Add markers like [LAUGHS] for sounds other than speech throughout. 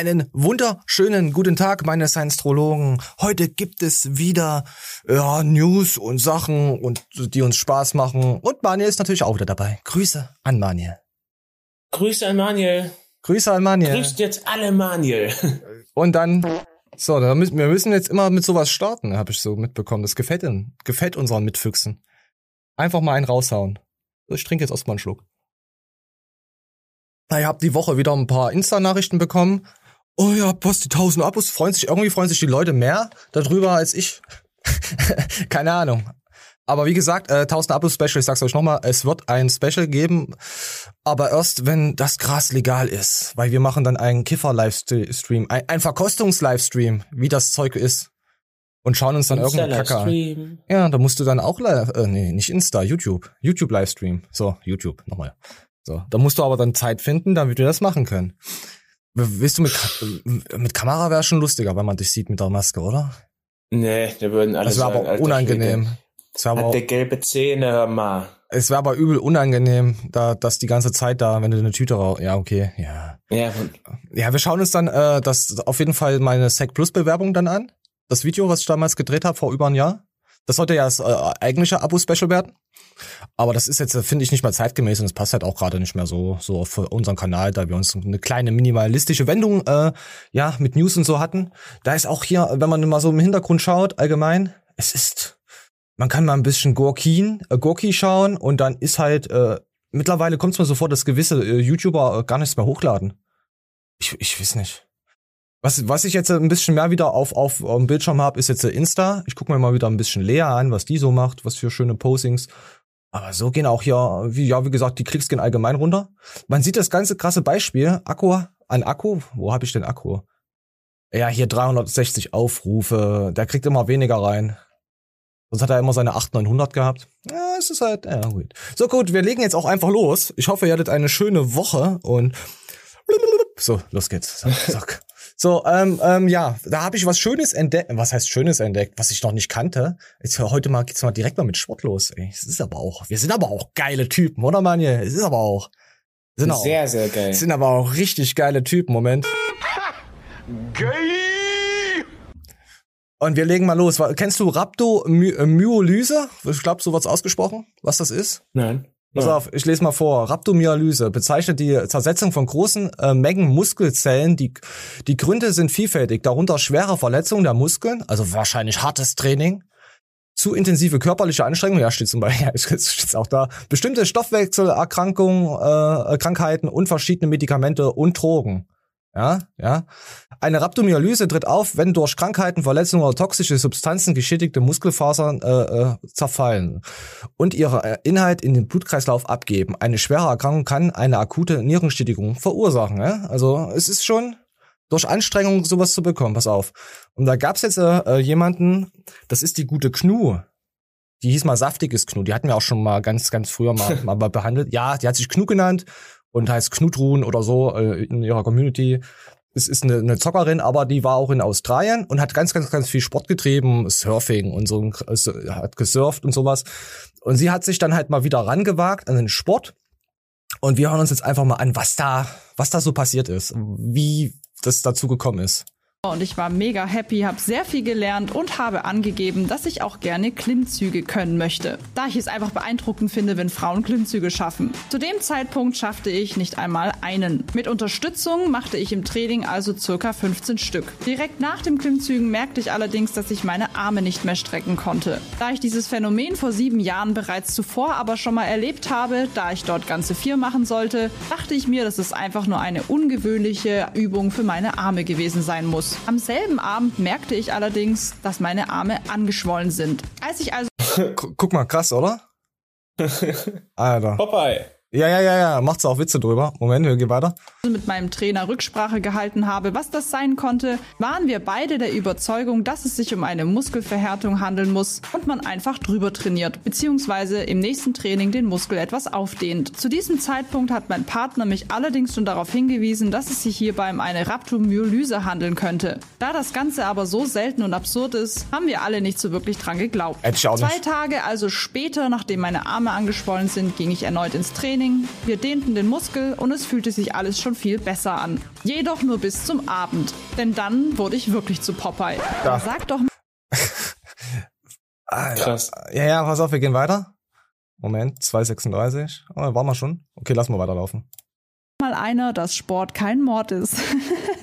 Einen wunderschönen guten Tag, meine Science-Trologen. Heute gibt es wieder ja, News und Sachen, und die uns Spaß machen. Und Maniel ist natürlich auch wieder dabei. Grüße an Maniel. Grüße an Maniel. Grüße an Maniel. Grüßt jetzt alle Maniel. [LAUGHS] Und dann, so, da müssen, wir müssen jetzt immer mit sowas starten, habe ich so mitbekommen. Das gefällt, in, gefällt unseren Mitfüchsen. Einfach mal einen raushauen. Ich trinke jetzt erstmal einen Schluck. Ihr habt die Woche wieder ein paar Insta-Nachrichten bekommen. Oh ja, Post, die 1000 Abos freuen sich, irgendwie freuen sich die Leute mehr darüber als ich. [LAUGHS] Keine Ahnung. Aber wie gesagt, äh, 1000 Abos-Special, ich sag's euch nochmal, es wird ein Special geben, aber erst, wenn das Gras legal ist. Weil wir machen dann einen Kiffer-Livestream, ein, ein Verkostungs-Livestream, wie das Zeug ist. Und schauen uns dann irgendeine Kacke an. Ja, da musst du dann auch, live, äh, nee, nicht Insta, YouTube. YouTube-Livestream. So, YouTube, nochmal. So, da musst du aber dann Zeit finden, damit wir das machen können. Willst du mit, mit Kamera wäre schon lustiger, wenn man dich sieht mit der Maske, oder? Nee, da würden alle Das wäre aber Alter, unangenehm. Das wär aber auch, der gelbe Zähne, hör mal. es wäre aber übel unangenehm, da das die ganze Zeit da, wenn du eine Tüte rauchst. Ja, okay, ja. Ja, Ja, wir schauen uns dann äh, das auf jeden Fall meine Sec Plus Bewerbung dann an. Das Video, was ich damals gedreht habe vor über einem Jahr. Das sollte ja das äh, eigentliche Abo-Special werden. Aber das ist jetzt, äh, finde ich, nicht mehr zeitgemäß und es passt halt auch gerade nicht mehr so, so auf unseren Kanal, da wir uns eine kleine minimalistische Wendung, äh, ja, mit News und so hatten. Da ist auch hier, wenn man mal so im Hintergrund schaut, allgemein, es ist, man kann mal ein bisschen Gorkin, äh, Gorki schauen und dann ist halt, äh, mittlerweile kommt es mir so vor, dass gewisse äh, YouTuber äh, gar nichts mehr hochladen. Ich, ich weiß nicht. Was, was ich jetzt ein bisschen mehr wieder auf, auf, auf dem Bildschirm habe, ist jetzt Insta. Ich gucke mir mal wieder ein bisschen Lea an, was die so macht, was für schöne Postings. Aber so gehen auch hier, wie, ja, wie gesagt, die Klicks gehen allgemein runter. Man sieht das ganze krasse Beispiel. Akku, an Akku, wo habe ich denn Akku? Ja, hier 360 Aufrufe, der kriegt immer weniger rein. Sonst hat er immer seine 800, 900 gehabt. Ja, es ist halt, ja, gut. So gut, wir legen jetzt auch einfach los. Ich hoffe, ihr hattet eine schöne Woche und so, los geht's. So, zack. So, ähm, ähm, ja, da habe ich was Schönes entdeckt. Was heißt Schönes entdeckt? Was ich noch nicht kannte. Jetzt heute mal geht's mal direkt mal mit Sport los. Ey, es ist aber auch, wir sind aber auch geile Typen, oder Manje? Es ist aber auch, sind auch, sehr, sehr geil. sind aber auch richtig geile Typen. Moment. Und wir legen mal los. Kennst du Rhabdomyolyse? Ich glaube, so wird's ausgesprochen, was das ist. Nein. Pass Ja. auf, ich lese mal vor. Rhabdomyolyse bezeichnet die Zersetzung von großen äh, Mengen Muskelzellen. Die, die Gründe sind vielfältig, darunter schwere Verletzungen der Muskeln, also wahrscheinlich hartes Training, zu intensive körperliche Anstrengung, ja, steht zum Beispiel, [LAUGHS] ja, steht auch da, bestimmte Stoffwechselerkrankungen, äh, Krankheiten und verschiedene Medikamente und Drogen. Ja, ja. Eine Rhabdomyolyse tritt auf, wenn durch Krankheiten, Verletzungen oder toxische Substanzen geschädigte Muskelfasern äh, äh, zerfallen und ihre äh, Inhalt in den Blutkreislauf abgeben. Eine schwere Erkrankung kann eine akute Nierenschädigung verursachen. Ja? Also es ist schon durch Anstrengung sowas zu bekommen. Pass auf. Und da gab's jetzt äh, äh, jemanden, das ist die gute Knu. Die hieß mal saftiges Knu. Die hatten wir auch schon mal ganz, ganz früher mal, [LAUGHS] mal behandelt. Ja, die hat sich Knu genannt und heißt Knutruhen oder so äh, in ihrer Community. Es ist eine, eine Zockerin, aber die war auch in Australien und hat ganz, ganz, ganz viel Sport getrieben, Surfing und so, also hat gesurft und sowas. Und sie hat sich dann halt mal wieder rangewagt an den Sport. Und wir hören uns jetzt einfach mal an, was da, was da so passiert ist, wie das dazu gekommen ist. Und ich war mega happy, habe sehr viel gelernt und habe angegeben, dass ich auch gerne Klimmzüge können möchte. Da ich es einfach beeindruckend finde, wenn Frauen Klimmzüge schaffen. Zu dem Zeitpunkt schaffte ich nicht einmal einen. Mit Unterstützung machte ich im Training also circa 15 Stück. Direkt nach dem Klimmzügen merkte ich allerdings, dass ich meine Arme nicht mehr strecken konnte. Da ich dieses Phänomen vor sieben Jahren bereits zuvor aber schon mal erlebt habe, da ich dort ganze vier machen sollte, dachte ich mir, dass es einfach nur eine ungewöhnliche Übung für meine Arme gewesen sein muss. Am selben Abend merkte ich allerdings, dass meine Arme angeschwollen sind. Als ich also [LAUGHS] Gu- Guck mal, krass, oder? [LAUGHS] Alter. Popeye. Ja, ja, ja, ja, macht's auch Witze drüber. Moment, wir gehen weiter. mit meinem Trainer Rücksprache gehalten habe, was das sein konnte, waren wir beide der Überzeugung, dass es sich um eine Muskelverhärtung handeln muss und man einfach drüber trainiert, beziehungsweise im nächsten Training den Muskel etwas aufdehnt. Zu diesem Zeitpunkt hat mein Partner mich allerdings schon darauf hingewiesen, dass es sich hierbei um eine Rhabdomyolyse handeln könnte. Da das Ganze aber so selten und absurd ist, haben wir alle nicht so wirklich dran geglaubt. Zwei. Tage also später, nachdem meine Arme angeschwollen sind, ging ich erneut ins Training Training, wir dehnten den Muskel und es fühlte sich alles schon viel besser an. Jedoch nur bis zum Abend, denn dann wurde ich wirklich zu Popeye. Ja. Sag doch ja. [LAUGHS] Krass. Ja, ja, pass auf, wir gehen weiter. Moment, 2,36. Oh, waren wir schon? Okay, lass mal weiterlaufen. mal einer, dass Sport kein Mord ist. [LAUGHS]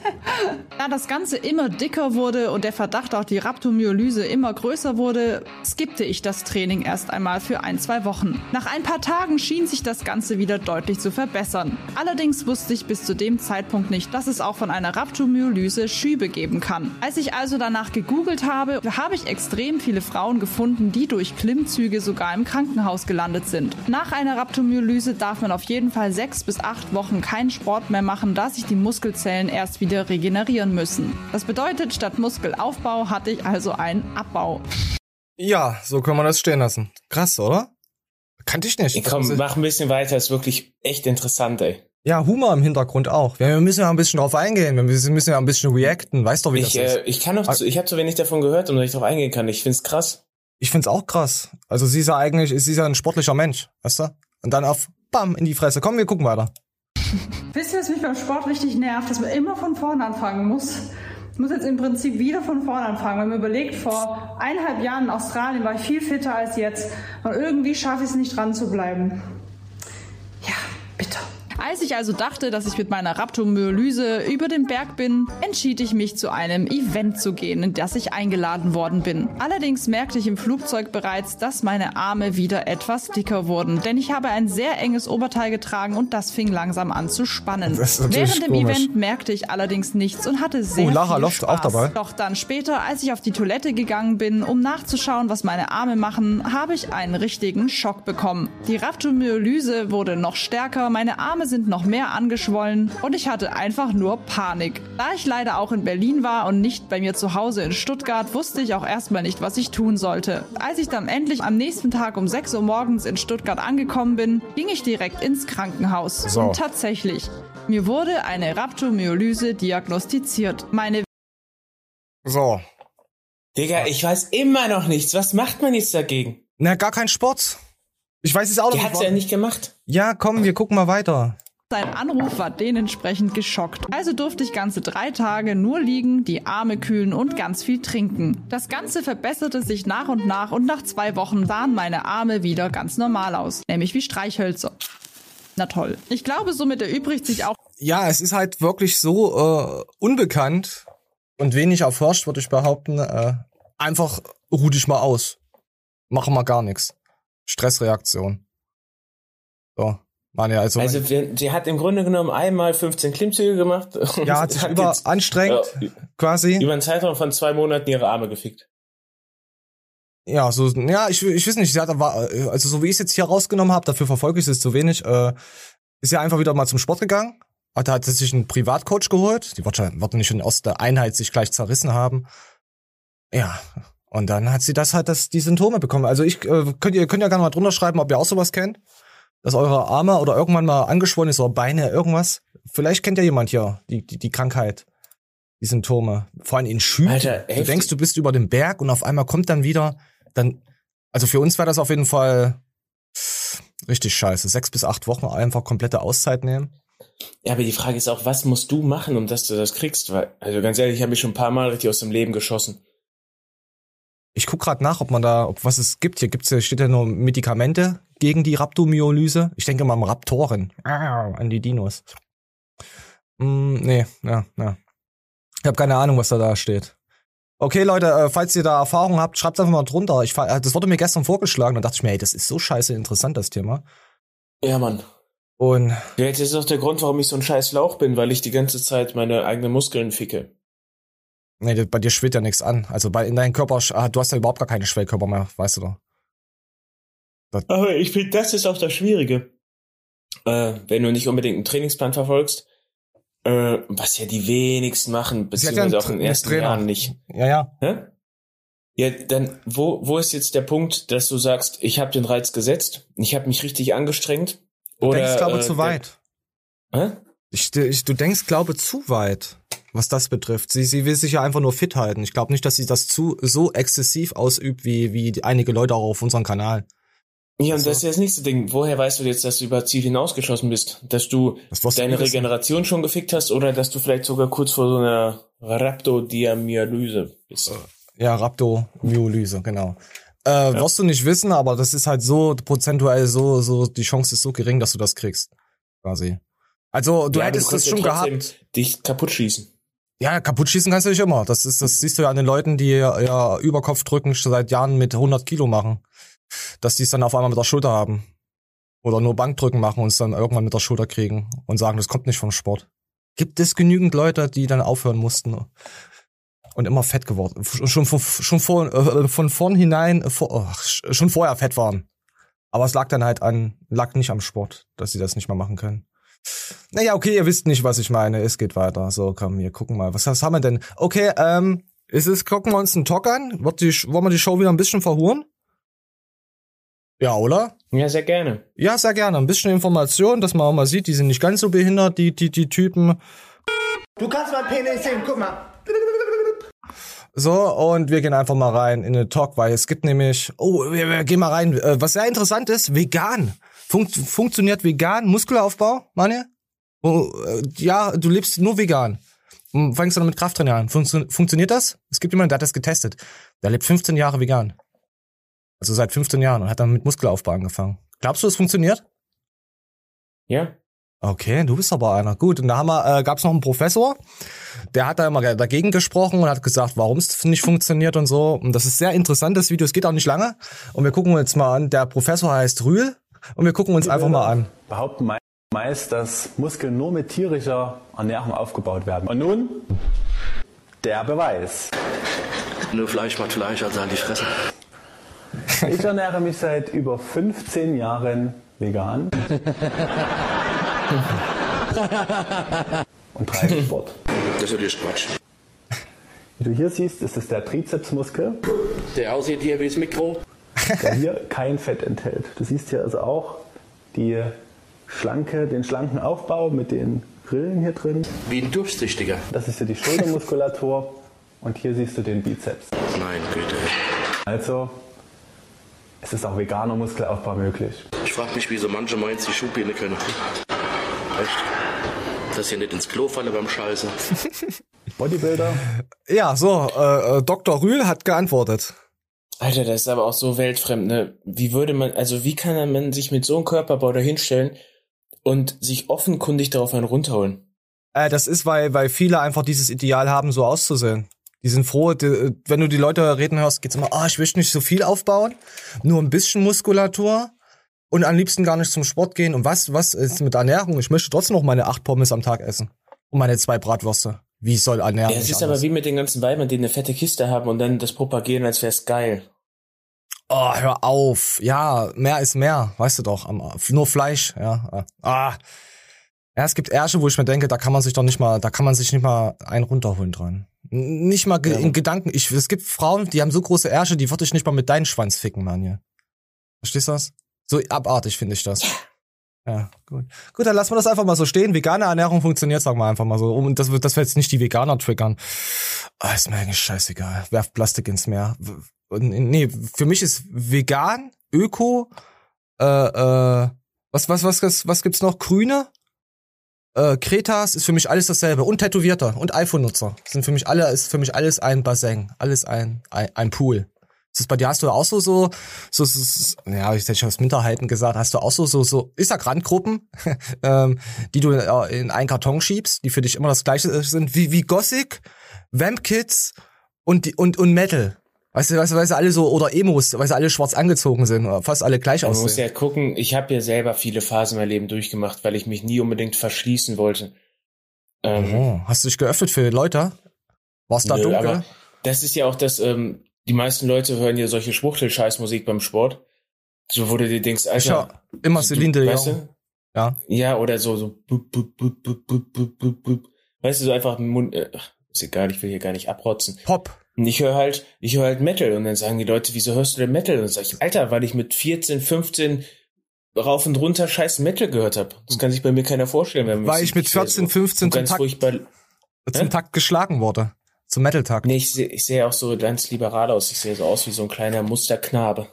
da das Ganze immer dicker wurde und der Verdacht auf die Rhabdomyolyse immer größer wurde, skippte ich das Training erst einmal für ein, zwei Wochen. Nach ein paar Tagen schien sich das Ganze wieder deutlich zu verbessern. Allerdings wusste ich bis zu dem Zeitpunkt nicht, dass es auch von einer Rhabdomyolyse Schübe geben kann. Als ich also danach gegoogelt habe, habe ich extrem viele Frauen gefunden, die durch Klimmzüge sogar im Krankenhaus gelandet sind. Nach einer Rhabdomyolyse darf man auf jeden Fall sechs bis acht Wochen keinen Sport mehr machen, da sich die Muskelzellen erst wieder regenerieren müssen. Das bedeutet, statt Muskelaufbau hatte ich also einen Abbau. Ja, so können wir das stehen lassen. Krass, oder? Kannte ich nicht. Ey, komm, ist- mach ein bisschen weiter, ist wirklich echt interessant, ey. ja, Humor im Hintergrund auch. Wir müssen ja ein bisschen drauf eingehen. Wir müssen müssen ja ein bisschen reacten. Weißt du, wie Ich, das ist? äh, ich kann noch, zu, ich habe zu wenig davon gehört, um dass ich drauf eingehen kann. Ich find's krass. Ich find's auch krass. Also sie ist ja eigentlich, sie ist ja ein sportlicher Mensch, weißt du? Und dann auf, bam, in die Fresse. Komm, wir gucken weiter. [LAUGHS] Wisst ihr, was mich beim Sport richtig nervt, dass man immer von vorne anfangen muss? Ich muss jetzt im Prinzip wieder von vorne anfangen. Wenn man überlegt, vor eineinhalb Jahren in Australien war ich viel fitter als jetzt. Und irgendwie schaffe ich es nicht dran zu bleiben. Als ich also dachte, dass ich mit meiner Rhabdomyolyse über den Berg bin, entschied ich mich zu einem Event zu gehen, in das ich eingeladen worden bin. Allerdings merkte ich im Flugzeug bereits, dass meine Arme wieder etwas dicker wurden, denn ich habe ein sehr enges Oberteil getragen und das fing langsam an zu spannen. Während dem komisch. Event merkte ich allerdings nichts und hatte sehr Oh, Lara viel Loft Spaß. auch dabei? Doch dann später, als ich auf die Toilette gegangen bin, um nachzuschauen, was meine Arme machen, habe ich einen richtigen Schock bekommen. Die Rhabdomyolyse wurde noch stärker, meine Arme sind noch mehr angeschwollen und ich hatte einfach nur Panik. Da ich leider auch in Berlin war und nicht bei mir zu Hause in Stuttgart, wusste ich auch erstmal nicht, was ich tun sollte. Als ich dann endlich am nächsten Tag um 6 Uhr morgens in Stuttgart angekommen bin, ging ich direkt ins Krankenhaus. So. Und tatsächlich, mir wurde eine Rhabdomyolyse diagnostiziert. Meine So. Digga, ich weiß immer noch nichts. Was macht man jetzt dagegen? Na, gar kein Sport. Ich weiß es auch Die noch hat's ja nicht gemacht. Ja, komm, wir gucken mal weiter. Sein Anruf war dementsprechend geschockt. Also durfte ich ganze drei Tage nur liegen, die Arme kühlen und ganz viel trinken. Das Ganze verbesserte sich nach und nach und nach zwei Wochen sahen meine Arme wieder ganz normal aus. Nämlich wie Streichhölzer. Na toll. Ich glaube, somit erübrigt sich auch Ja, es ist halt wirklich so äh, unbekannt und wenig erforscht, würde ich behaupten. Äh, einfach ruh dich mal aus. Mach mal gar nichts. Stressreaktion. So. Manja, also, Also, wir- sie hat im Grunde genommen einmal 15 Klimmzüge gemacht. [LAUGHS] ja, hat sich über jetzt, anstrengend äh, quasi. über einen Zeitraum von zwei Monaten ihre Arme gefickt. Ja, so, ja, ich, ich weiß nicht, sie hat, war, also so wie ich es jetzt hier rausgenommen habe, dafür verfolge ich es zu wenig, äh, ist ja einfach wieder mal zum Sport gegangen, hat, hat sich einen Privatcoach geholt, die wird, wird nicht schon aus der Einheit sich gleich zerrissen haben. Ja, und dann hat sie das halt, das, die Symptome bekommen. Also ich, äh, könnt ihr, könnt ja gerne mal drunter schreiben, ob ihr auch sowas kennt, dass eure Arme oder irgendwann mal angeschwollen ist oder Beine, irgendwas. Vielleicht kennt ja jemand hier die, die, die Krankheit, die Symptome. Vor allem in Schüben. Alter, du heftig. denkst, du bist über dem Berg und auf einmal kommt dann wieder, dann, also für uns wäre das auf jeden Fall richtig scheiße. Sechs bis acht Wochen einfach komplette Auszeit nehmen. Ja, aber die Frage ist auch, was musst du machen, um dass du das kriegst? Weil, also ganz ehrlich, ich habe mich schon ein paar Mal richtig aus dem Leben geschossen. Ich guck gerade nach, ob man da, ob was es gibt. Hier gibt's steht ja nur Medikamente gegen die Rhabdomyolyse. Ich denke mal am Raptoren. Ah, an die Dinos. Mm, nee, ja, ja. Ich habe keine Ahnung, was da da steht. Okay, Leute, äh, falls ihr da Erfahrung habt, schreibt einfach mal drunter. Ich, äh, das wurde mir gestern vorgeschlagen, da dachte ich mir, hey, das ist so scheiße interessant, das Thema. Ja, Mann. Und Ja, das ist auch der Grund, warum ich so ein scheiß Lauch bin, weil ich die ganze Zeit meine eigenen Muskeln ficke. Nee, das- bei dir schwillt ja nichts an. Also bei in deinem Körper, ah, du hast ja überhaupt gar keine Schwellkörper mehr, weißt du doch. Aber ich finde, das ist auch das Schwierige. Äh, wenn du nicht unbedingt einen Trainingsplan verfolgst, äh, was ja die wenigsten machen, hat ja beziehungsweise auch in den ersten Trainer. Jahren nicht. Ja, ja. Hä? Ja, dann, wo, wo ist jetzt der Punkt, dass du sagst, ich habe den Reiz gesetzt, ich habe mich richtig angestrengt? Du Oder, denkst, glaube äh, zu weit. Hä? Ich, ich, du denkst, glaube zu weit, was das betrifft. Sie, sie will sich ja einfach nur fit halten. Ich glaube nicht, dass sie das zu so exzessiv ausübt wie, wie einige Leute auch auf unserem Kanal. Ja, und das ist ja das nächste Ding. Woher weißt du jetzt, dass du über Ziel hinausgeschossen bist? Dass du Das deine Regeneration schon gefickt hast oder dass du vielleicht sogar kurz vor so einer Rhabdodiamyalyse bist? Ja, Rhabdomyolyse, genau. Äh, ja. Wirst du nicht wissen, aber das ist halt so prozentuell so, so, die Chance ist so gering, dass du das kriegst. Quasi. Also, du ja, hättest du das schon gehabt. Dich kaputt schießen. Ja, kaputt schießen kannst du dich immer. Das ist, das siehst du ja an den Leuten, die ja Überkopf drücken seit Jahren mit 100 Kilo machen dass die es dann auf einmal mit der Schulter haben. Oder nur Bankdrücken machen und es dann irgendwann mit der Schulter kriegen und sagen, das kommt nicht vom Sport. Gibt es genügend Leute, die dann aufhören mussten und immer fett geworden, schon, von, schon vor, äh, von vornhinein, vor, oh, schon vorher fett waren. Aber es lag dann halt an, lag nicht am Sport, dass sie das nicht mehr machen können. Naja, okay, ihr wisst nicht, was ich meine. Es geht weiter. So, komm, wir gucken mal. Was, was haben wir denn? Okay, ähm, ist es, gucken wir uns einen Talk an. Wird die, wollen wir die Show wieder ein bisschen verhuren? Ja, oder? Ja, sehr gerne. Ja, sehr gerne. Ein bisschen Information, dass man auch mal sieht, die sind nicht ganz so behindert, die, die, die Typen. Du kannst mein Penis sehen, guck mal. So, und wir gehen einfach mal rein in den Talk, weil es gibt nämlich, oh, wir, wir gehen mal rein. Äh, was sehr interessant ist, vegan. Funkt, funktioniert vegan, Muskelaufbau, Manje? Oh, äh, ja, du lebst nur vegan. Fängst du dann mit Krafttraining an. Funktio funktioniert das? Es gibt jemanden, der hat das getestet. Der lebt 15 Jahre vegan. Also seit 15 Jahren und hat dann mit Muskelaufbau angefangen. Glaubst du, es funktioniert? Ja. Okay, du bist aber einer. Gut, und da haben wir, äh, gab es noch einen Professor, der hat da immer dagegen gesprochen und hat gesagt, warum es nicht funktioniert und so. Und das ist sehr interessant, das Video, es geht auch nicht lange. Und wir gucken uns mal an. Der Professor heißt Rühl und wir gucken uns Die einfach mal an. Behaupten meist, dass Muskeln nur mit tierischer Ernährung aufgebaut werden. Und nun der Beweis. Nur Fleisch macht Fleisch, also an die Fresse. [LAUGHS] Ich ernähre mich seit über 15 Jahren vegan. [LAUGHS] Und treibe Sport. Das ist natürlich Quatsch. Wie du hier siehst, ist es der Trizepsmuskel. Der aussieht hier wie das Mikro. [LAUGHS] Der hier kein Fett enthält. Du siehst hier also auch die schlanke, den schlanken Aufbau mit den Rillen hier drin. Wie ein Durchsichtiger. Das ist hier die Schultermuskulatur. Und hier siehst du den Bizeps. Nein, Güte. Also es ist auch veganer Muskelaufbau möglich. Ich frage mich, wieso manche meinen, sie Schuhbeine können. Echt? Dass ich nicht ins Klo falle beim Scheiße. [LAUGHS] Bodybuilder? Ja, so, äh, äh Dr. Rühl hat geantwortet. Alter, das ist aber auch so weltfremd, ne? Wie würde man, also wie kann man sich mit so einem Körperbau da hinstellen und sich offenkundig darauf einen runterholen? Äh, das ist, weil, weil viele einfach dieses Ideal haben, so auszusehen. Die sind froh, die, wenn du die Leute reden hörst, geht's immer, ah, oh, ich will nicht so viel aufbauen, nur ein bisschen Muskulatur und am liebsten gar nicht zum Sport gehen. Und was, was ist mit Ernährung? Ich möchte trotzdem noch meine acht Pommes am Tag essen und meine zwei Bratwürste. Wie soll Ernährung? Ja, es ist aber wie mit den ganzen Weibern, die eine fette Kiste haben und dann das propagieren, als wär's geil. Oh, hör auf. Ja, mehr ist mehr, weißt du doch. Nur Fleisch, ja. Ah. Ja, es gibt Ärsche, wo ich mir denke, da kann man sich doch nicht mal, da kann man sich nicht mal einen runterholen dran. Nicht mal ja. in Gedanken. Ich, es gibt Frauen, die haben so große Ärsche, die würde ich nicht mal mit deinem Schwanz ficken, Manje. Verstehst du das? So abartig finde ich das. [LAUGHS] Ja, gut. Gut, dann lassen wir das einfach mal so stehen. Vegane Ernährung funktioniert, sagen wir einfach mal so. Und das das wird jetzt nicht die Veganer triggern. Ah, ist mir eigentlich scheißegal. Werft Plastik ins Meer. Nee, für mich ist vegan, öko, äh, äh, was, was, was, was, was gibt's noch? Grüne? Äh, Kretas ist für mich alles dasselbe und Tätowierter und iPhone-Nutzer sind für mich alle ist für mich alles ein Bassin, alles ein ein, ein Pool. Ist das bei dir hast du auch so so so, so, ja ich hätte schon aus Minderheiten gesagt hast du auch so so so Instagram-Gruppen, [LAUGHS] ähm, die du äh, in einen Karton schiebst, die für dich immer das gleiche sind wie wie Gothic, Vamp Kids und die und und Metal. Weißt du, weißt du, weißt du, alle so, oder Emos, weil sie alle schwarz angezogen sind, oder fast alle gleich aussehen. Man muss ja gucken, ich habe ja selber viele Phasen in meinem Leben durchgemacht, weil ich mich nie unbedingt verschließen wollte. Ähm, oh, hast du dich geöffnet für Leute? War's da dunkel? Das ist ja auch das, ähm, die meisten Leute hören ja solche Schwuchtel-Scheiß-Musik beim Sport. So, du dir denkst, Alter. Ich hör immer Celine Dion. Weißt du? Ja. Ja, oder so, so, bup, bup, bup, bup, bup, bup, bup. weißt du, so einfach Mund, äh, ist egal, ich will hier gar nicht abrotzen. Pop. Und ich höre halt, ich höre halt Metal und dann sagen die Leute, wieso hörst du denn Metal? Und dann sag ich, Alter, weil ich mit 14, 15 rauf und runter scheiß Metal gehört habe. Das kann sich bei mir keiner vorstellen. Wenn weil ich mit 14, 15 so, zum, Takt, zum Takt geschlagen wurde. Zum Metal-Takt. Nee, ich sehe ich seh auch so ganz liberal aus. Ich sehe so aus wie so ein kleiner Musterknabe.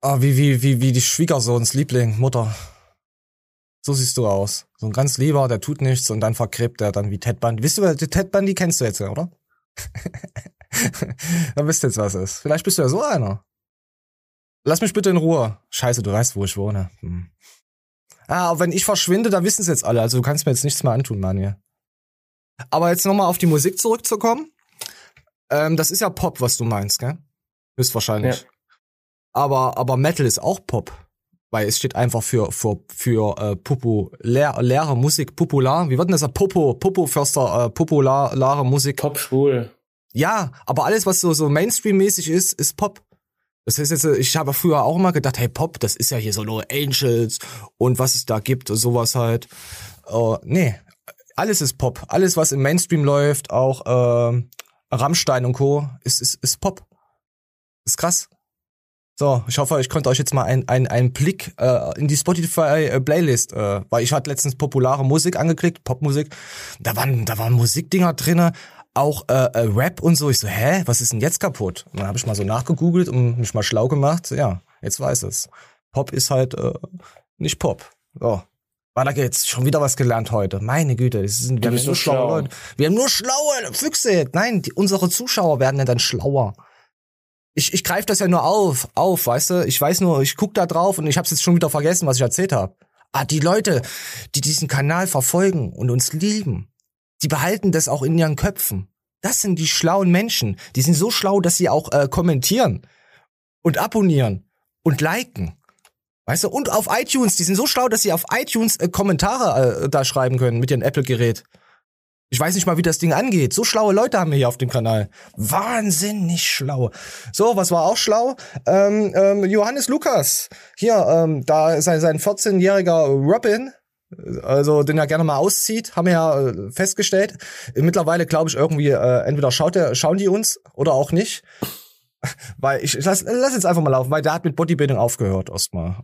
Ah, wie, wie, wie, wie die Schwiegersohns Liebling, Mutter. So siehst du aus. So ein ganz lieber, der tut nichts und dann vergräbt er dann wie Ted Bundy. Wisst du, die Ted Bundy kennst du jetzt, oder? [LAUGHS] dann wisst jetzt, was ist. Vielleicht bist du ja so einer. Lass mich bitte in Ruhe. Scheiße, du weißt, wo ich wohne. Hm. Ah, wenn ich verschwinde, dann wissen es jetzt alle. Also du kannst mir jetzt nichts mehr antun, Manuel. Aber jetzt nochmal auf die Musik zurückzukommen. Ähm, das ist ja Pop, was du meinst, gell? Höchstwahrscheinlich. Ja. Aber, aber Metal ist auch Pop. Weil es steht einfach für, für, für äh, populär, leere Musik, popular. Wie wird denn das? Popo, Popo-Förster, äh, populare Musik. Pop schwul. Ja, aber alles, was so, so Mainstream-mäßig ist, ist Pop. Das heißt jetzt, ich habe früher auch immer gedacht, hey Pop, das ist ja hier so nur Angels und was es da gibt, sowas halt. Uh, nee, alles ist Pop. Alles, was im Mainstream läuft, auch äh, Rammstein und Co., ist, ist, ist Pop. Ist krass. So, ich hoffe, ich konnte euch jetzt mal einen ein Blick äh, in die Spotify-Playlist, äh, weil ich hatte letztens populare Musik angeklickt, Popmusik. Da waren, da waren Musikdinger drinne, auch äh, äh, Rap und so. Ich so, hä, was ist denn jetzt kaputt? Und dann habe ich mal so nachgegoogelt und mich mal schlau gemacht. Ja, jetzt weiß es. Pop ist halt äh, nicht Pop. So. Weiter geht's. Schon wieder was gelernt heute. Meine Güte, das sind, wir haben nur schlaue schlau. Leute. Wir haben nur schlaue Füchse. Nein, die, unsere Zuschauer werden ja dann schlauer ich, ich greife das ja nur auf, auf, weißt du? Ich weiß nur, ich guck da drauf und ich hab's jetzt schon wieder vergessen, was ich erzählt habe. Ah, die Leute, die diesen Kanal verfolgen und uns lieben, die behalten das auch in ihren Köpfen. Das sind die schlauen Menschen. Die sind so schlau, dass sie auch äh, kommentieren und abonnieren und liken. Weißt du, und auf iTunes, die sind so schlau, dass sie auf iTunes äh, Kommentare äh, da schreiben können mit ihrem Apple-Gerät. Ich weiß nicht mal, wie das Ding angeht. So schlaue Leute haben wir hier auf dem Kanal. Wahnsinnig schlau. So, was war auch schlau? Ähm, ähm, Johannes Lukas. Hier, ähm, da ist sein, sein 14-jähriger Robin, also den er gerne mal auszieht, haben wir ja äh, festgestellt. Mittlerweile glaube ich irgendwie, äh, entweder schaut er, schauen die uns oder auch nicht. Weil ich, ich lass, lass jetzt einfach mal laufen, weil der hat mit Bodybuilding aufgehört erstmal.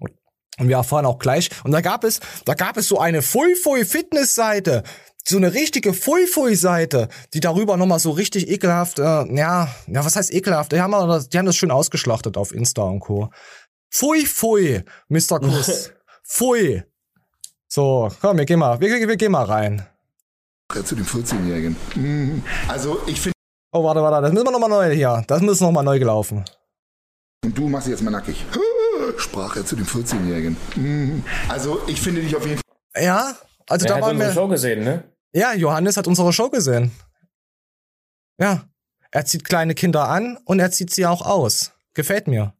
Und wir erfahren auch gleich. Und da gab es, da gab es so eine Full Full Fitness Seite so eine richtige Fui-Fui-Seite, die darüber nochmal so richtig ekelhaft, äh, ja, ja, was heißt ekelhaft? Die haben, das, die haben das schön ausgeschlachtet auf Insta und Co. Fui, fui, Mr. Kuss. [LAUGHS] Fui. So, komm, wir gehen mal, wir, wir gehen mal rein. Zu dem 14-Jährigen. Mhm. Also, ich finde. Oh, warte, warte, das müssen wir nochmal neu hier. Das muss nochmal neu gelaufen. Und du machst dich jetzt mal nackig. [LAUGHS] Sprach er zu dem 14-Jährigen. Mhm. Also, ich finde dich auf jeden Fall. Ja, also er da waren wir. Show gesehen, ne? Ja, Johannes hat unsere Show gesehen. Ja. Er zieht kleine Kinder an und er zieht sie auch aus. Gefällt mir.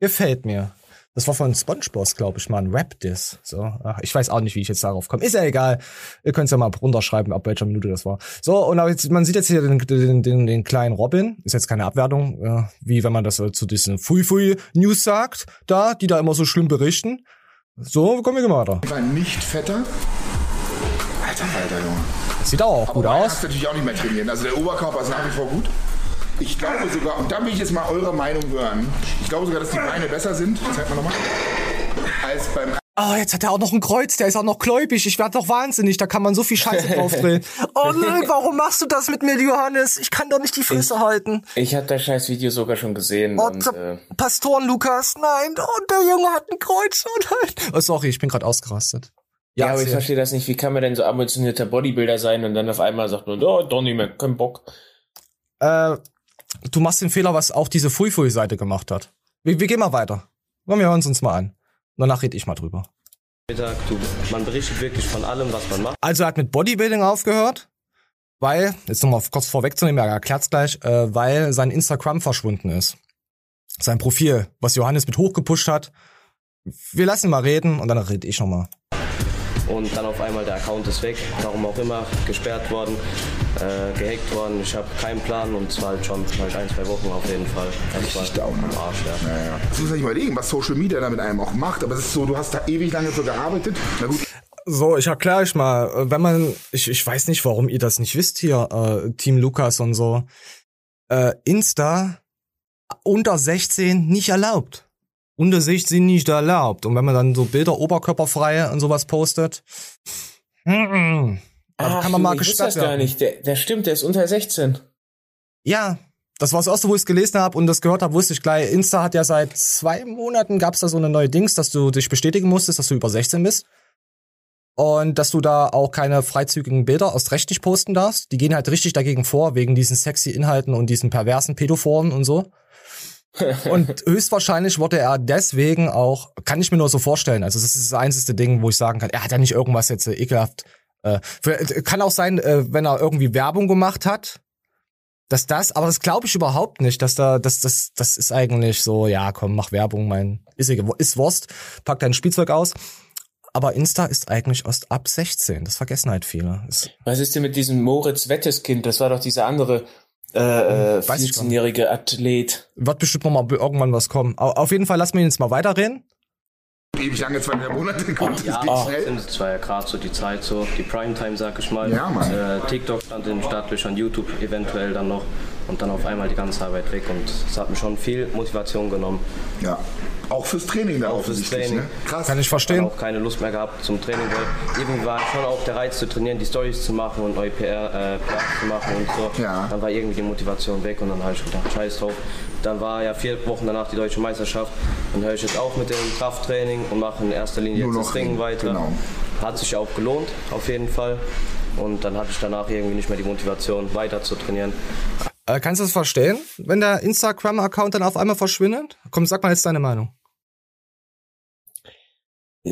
Gefällt mir. Das war von SpongeBob, glaube ich, mal ein Rap-Diss. So, ich weiß auch nicht, wie ich jetzt darauf komme. Ist ja egal. Ihr könnt es ja mal runterschreiben, ab welcher Minute das war. So, und jetzt, man sieht jetzt hier den, den, den, den kleinen Robin. Ist jetzt keine Abwertung, äh, wie wenn man das äh, zu diesen Fui-Fui-News sagt, da, die da immer so schlimm berichten. So, kommen wir weiter. Ich war nicht fetter, Alter, Alter, Junge. Sieht auch Aber gut aus. kannst natürlich auch nicht mehr trainieren. Also der Oberkörper ist nach wie vor gut. Ich glaube sogar, und da will ich jetzt mal eure Meinung hören, ich glaube sogar, dass die Beine besser sind, zeig mal nochmal, als beim Oh, jetzt hat er auch noch ein Kreuz, der ist auch noch gläubig. Ich werde doch wahnsinnig, da kann man so viel Scheiße drauf drehen. [LAUGHS] Oh nein, warum machst du das mit mir, Johannes? Ich kann doch nicht die Füße ich, halten. Ich habe das scheiß Video sogar schon gesehen. Oh, und, äh, Pastoren Lukas, nein, und der Junge hat ein Kreuz. Oh nein. Oh, sorry, ich bin gerade ausgerastet. Ja, ja aber ich verstehe das nicht. Wie kann man denn so ambitionierter Bodybuilder sein und dann auf einmal sagt man, oh, doch nicht mehr, kein Bock. Äh, du machst den Fehler, was auch diese Fui-Fui-Seite gemacht hat. Wir, wir gehen mal weiter. Wir hören uns uns mal an. Danach rede ich mal drüber. Man berichtet wirklich von allem, was man macht. Also er hat mit Bodybuilding aufgehört, weil, jetzt nochmal kurz vorwegzunehmen, er erklärt's gleich, äh, weil sein Instagram verschwunden ist. Sein Profil, was Johannes mit hochgepusht hat. Wir lassen mal reden und dann rede ich nochmal und dann auf einmal der Account ist weg, warum auch immer, gesperrt worden, äh, gehackt worden. Ich habe keinen Plan und zwar halt schon halt ein, zwei Wochen auf jeden Fall. Das war Richtig am Arsch, ja. ja, ja. Du musst nicht überlegen, was Social Media da mit einem auch macht, aber es ist so, du hast da ewig lange so gearbeitet. Na gut. So, ich erkläre euch mal, wenn man, ich, ich weiß nicht, warum ihr das nicht wisst hier, äh, Team Lukas und so, äh, Insta unter 16 nicht erlaubt unter sich sind nicht erlaubt. Und wenn man dann so Bilder oberkörperfrei und sowas postet, mm, Ach, kann man mal gesperrt das werden. gar nicht. Der, der stimmt, der ist unter 16. Ja, das war das erste, wo ich es gelesen habe und das gehört habe, wusste ich gleich. Insta hat ja seit zwei Monaten gab's da so eine neue Dings, dass du dich bestätigen musstest, dass du über 16 bist. Und dass du da auch keine freizügigen Bilder aus Recht nicht posten darfst. Die gehen halt richtig dagegen vor, wegen diesen sexy Inhalten und diesen perversen Pädophoren und so. Und [LAUGHS] höchstwahrscheinlich wurde er deswegen auch, kann ich mir nur so vorstellen, also das ist das einzige Ding, wo ich sagen kann, er hat ja nicht irgendwas jetzt äh, ekelhaft. Äh, für, kann auch sein, äh, wenn er irgendwie Werbung gemacht hat, dass das, aber das glaube ich überhaupt nicht, dass da, das, das, das ist eigentlich so, ja, komm, mach Werbung, mein, ist, ist Wurst, pack dein Spielzeug aus. Aber Insta ist eigentlich erst ab 16. Das vergessen halt viele. Das Was ist denn mit diesem Moritz Wetteskind? Das war doch dieser andere äh, äh, 14-jährige Athlet. Wird bestimmt noch mal irgendwann was kommen. Auf jeden Fall lassen wir ihn jetzt mal weiterreden ewig lange, zwei Monate kommt. Ja, das geht schnell. Es war ja gerade so die Zeit, so die Primetime, sag ich mal. Ja, Mann. Äh, TikTok stand in den Startlöchern, YouTube eventuell dann noch und dann auf einmal die ganze Arbeit weg und es hat mir schon viel Motivation genommen. Ja. Auch fürs Training da auch fürs Training. Ne? Krass. Kann ich verstehen. Ich auch keine Lust mehr gehabt zum Training, weil irgendwie war schon auch der Reiz zu trainieren, die Stories zu machen und neue PR, äh, zu machen und so. Ja. Dann war irgendwie die Motivation weg und dann habe ich gedacht, scheiß drauf. Dann war ja vier Wochen danach die deutsche Meisterschaft. Dann höre ich jetzt auch mit dem Krafttraining und mache in erster Linie jetzt das Ringen weiter. Genau. Hat sich auch gelohnt, auf jeden Fall. Und dann hatte ich danach irgendwie nicht mehr die Motivation, weiter zu trainieren. Äh, kannst du das verstehen, wenn der Instagram-Account dann auf einmal verschwindet? Komm, sag mal jetzt deine Meinung.